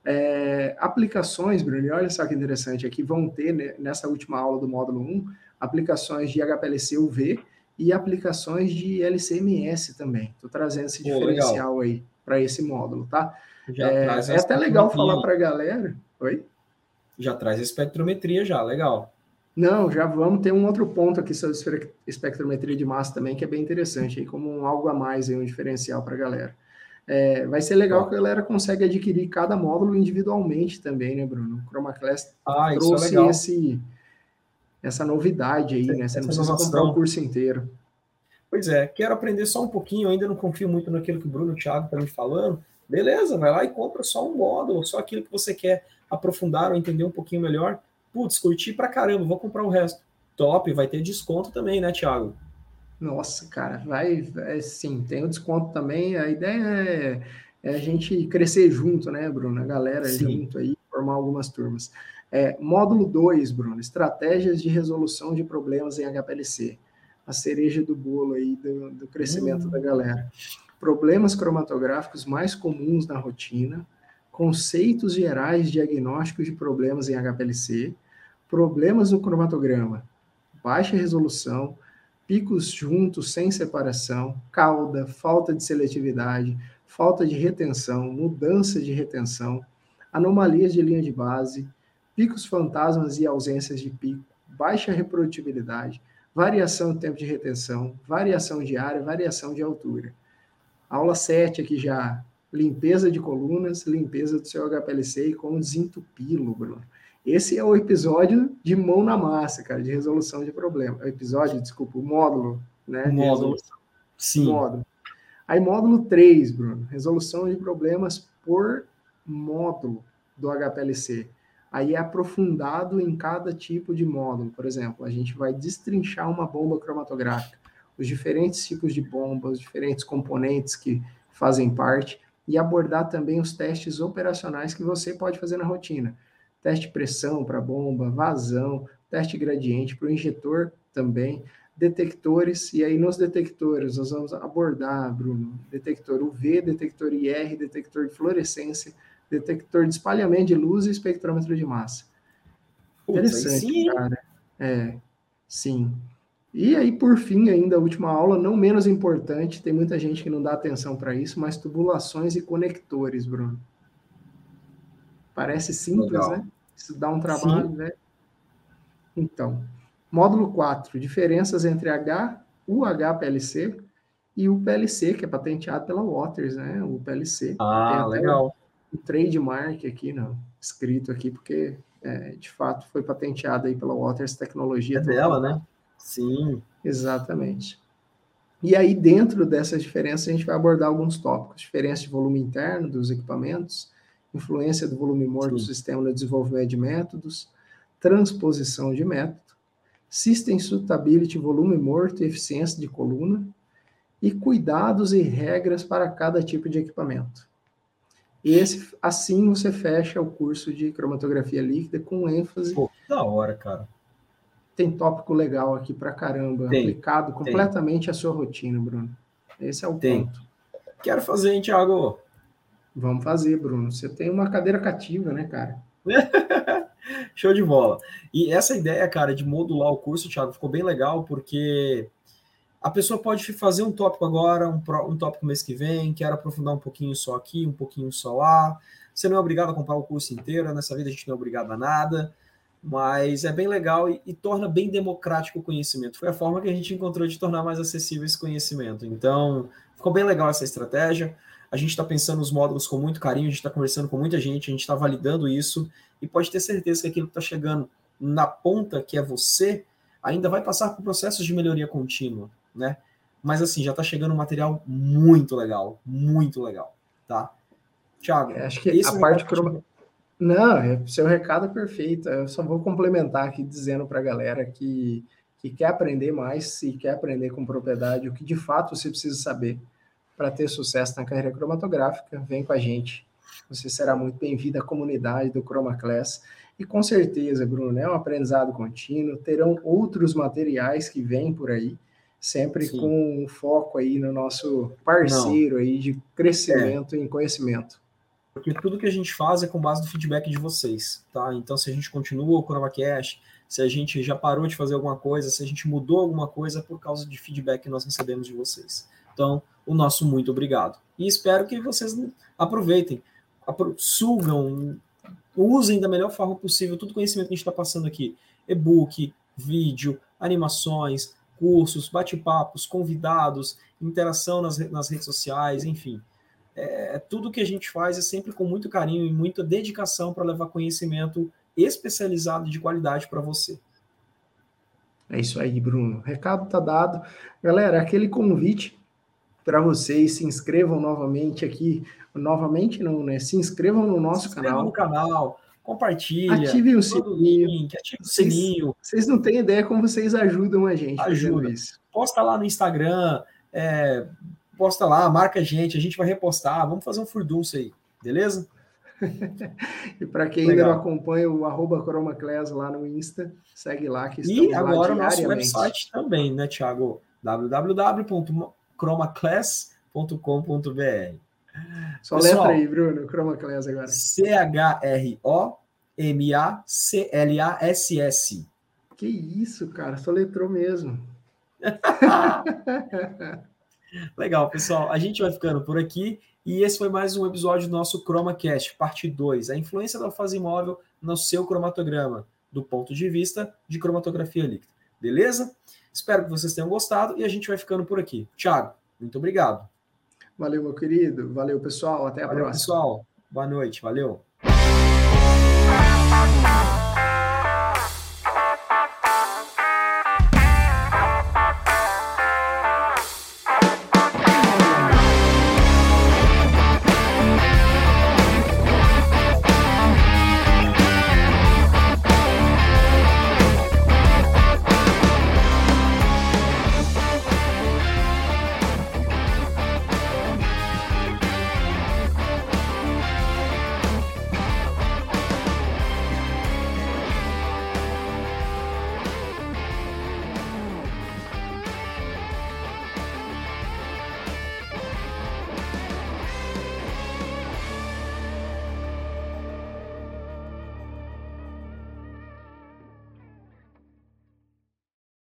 é, aplicações, Bruno, olha só que interessante, aqui vão ter né, nessa última aula do módulo 1, aplicações de HPLC UV e aplicações de LCMS também. Estou trazendo esse diferencial aí para esse módulo, tá? É, é, até legal falar para a galera. Oi? Já traz a espectrometria já, legal. Não, já vamos ter um outro ponto aqui sobre espectrometria de massa também, que é bem interessante, aí, como um algo a mais, aí, um diferencial para a galera. É, vai ser legal que a galera consegue adquirir cada módulo individualmente também, né, Bruno? O ChromaClass ah, trouxe é esse, essa novidade aí, né? Você não precisa comprar o curso inteiro. Pois é, quero aprender só um pouquinho, ainda não confio muito naquilo que o Bruno e o Thiago estão me falando. Beleza, vai lá e compra só um módulo, só aquilo que você quer aprofundar ou entender um pouquinho melhor putz, curti pra caramba, vou comprar o resto. Top, vai ter desconto também, né, Thiago? Nossa, cara, vai, vai sim, tem o desconto também. A ideia é, é, a gente crescer junto, né, Bruno? A galera sim. junto aí, formar algumas turmas. É, módulo 2, Bruno, estratégias de resolução de problemas em HPLC. A cereja do bolo aí do, do crescimento hum. da galera. Problemas cromatográficos mais comuns na rotina, conceitos gerais diagnósticos de problemas em HPLC, problemas no cromatograma, baixa resolução, picos juntos sem separação, cauda, falta de seletividade, falta de retenção, mudança de retenção, anomalias de linha de base, picos fantasmas e ausências de pico, baixa reprodutibilidade, variação do tempo de retenção, variação de área, variação de altura. Aula 7 aqui já, limpeza de colunas, limpeza do seu HPLC e como desentupi-lo, Bruno. Esse é o episódio de mão na massa, cara, de resolução de problema. O episódio, desculpa, o módulo, né? O módulo. Sim. Módulo. Aí, módulo 3, Bruno, resolução de problemas por módulo do HPLC. Aí é aprofundado em cada tipo de módulo. Por exemplo, a gente vai destrinchar uma bomba cromatográfica, os diferentes tipos de bombas, os diferentes componentes que fazem parte e abordar também os testes operacionais que você pode fazer na rotina. Teste pressão para bomba, vazão, teste gradiente para o injetor também, detectores, e aí nos detectores nós vamos abordar, Bruno, detector UV, detector IR, detector de fluorescência, detector de espalhamento de luz e espectrômetro de massa. Interessante, sim. cara. É, sim. E aí, por fim, ainda a última aula, não menos importante, tem muita gente que não dá atenção para isso, mas tubulações e conectores, Bruno. Parece simples, Legal. né? Isso dá um trabalho, Sim. né? Então, módulo 4, diferenças entre H, o HPLC e o PLC, que é patenteado pela Waters, né? O PLC. Ah, legal. O trademark aqui, não, escrito aqui, porque é, de fato foi patenteado aí pela Waters Tecnologia. É dela, né? Sim. Exatamente. E aí, dentro dessas diferenças, a gente vai abordar alguns tópicos: diferença de volume interno dos equipamentos, influência do volume morto do sistema no desenvolvimento de métodos, transposição de método, system suitability, volume morto e eficiência de coluna, e cuidados e regras para cada tipo de equipamento. Esse, assim você fecha o curso de cromatografia líquida com ênfase. Pô, da hora, cara tem tópico legal aqui para caramba, tem, aplicado completamente tem. à sua rotina, Bruno. Esse é o tem. ponto. Quero fazer, hein, Thiago? Vamos fazer, Bruno. Você tem uma cadeira cativa, né, cara? Show de bola. E essa ideia, cara, de modular o curso, Thiago, ficou bem legal, porque a pessoa pode fazer um tópico agora, um, um tópico mês que vem, quer aprofundar um pouquinho só aqui, um pouquinho só lá. Você não é obrigado a comprar o curso inteiro, nessa vida a gente não é obrigado a nada mas é bem legal e, e, torna bem democrático o conhecimento. Foi a forma que a gente encontrou de tornar mais acessível esse conhecimento. Então, ficou bem legal essa estratégia. A gente está pensando os módulos com muito carinho, a gente está conversando com muita gente, a gente está validando isso e pode ter certeza que aquilo que está chegando na ponta, que é você, ainda vai passar por processos de melhoria contínua, né? Mas assim, já está chegando um material muito legal, muito legal, tá? Tiago, é, acho que a parte croma... Não, é, seu recado é perfeito. Eu só vou complementar aqui dizendo para a galera que, que quer aprender mais e quer aprender com propriedade o que de fato você precisa saber para ter sucesso na carreira cromatográfica. Vem com a gente. Você será muito bem-vindo à comunidade do Chroma Class. E com certeza, Bruno, é um aprendizado contínuo. Terão outros materiais que vêm por aí, sempre Sim. com um foco aí no nosso parceiro Não. aí de crescimento é. em conhecimento. Porque tudo que a gente faz é com base no feedback de vocês, tá? Então, se a gente continua o ChromaCast, se a gente já parou de fazer alguma coisa, se a gente mudou alguma coisa é por causa de feedback que nós recebemos de vocês. Então, o nosso muito obrigado. E espero que vocês aproveitem, sugam, usem da melhor forma possível todo o conhecimento que a gente está passando aqui. E-book, vídeo, animações, cursos, bate-papos, convidados, interação nas, nas redes sociais, enfim. É, tudo que a gente faz é sempre com muito carinho e muita dedicação para levar conhecimento especializado de qualidade para você. É isso aí, Bruno. O recado está dado. Galera, aquele convite para vocês se inscrevam novamente aqui. Novamente não, né? Se inscrevam no nosso se canal. no canal, compartilhe. Ative o sininho. Link, ative o sininho. Vocês não têm ideia como vocês ajudam a gente. Ajuda. Isso. Posta lá no Instagram, é, posta lá, marca a gente, a gente vai repostar. Vamos fazer um furdunço aí, beleza? e para quem Legal. ainda não acompanha o arroba ChromaClass lá no Insta, segue lá que E agora o nosso website também, né, Thiago? www.chromaclass.com.br Só Pessoal, letra aí, Bruno, ChromaClass agora. C-H-R-O-M-A-C-L-A-S-S. Que isso, cara, só letrou mesmo. Legal, pessoal. A gente vai ficando por aqui. E esse foi mais um episódio do nosso ChromaCast, parte 2, a influência da fase imóvel no seu cromatograma, do ponto de vista de cromatografia líquida. Beleza? Espero que vocês tenham gostado e a gente vai ficando por aqui. Thiago, muito obrigado. Valeu, meu querido. Valeu, pessoal. Até a Valeu, próxima. pessoal. Boa noite. Valeu.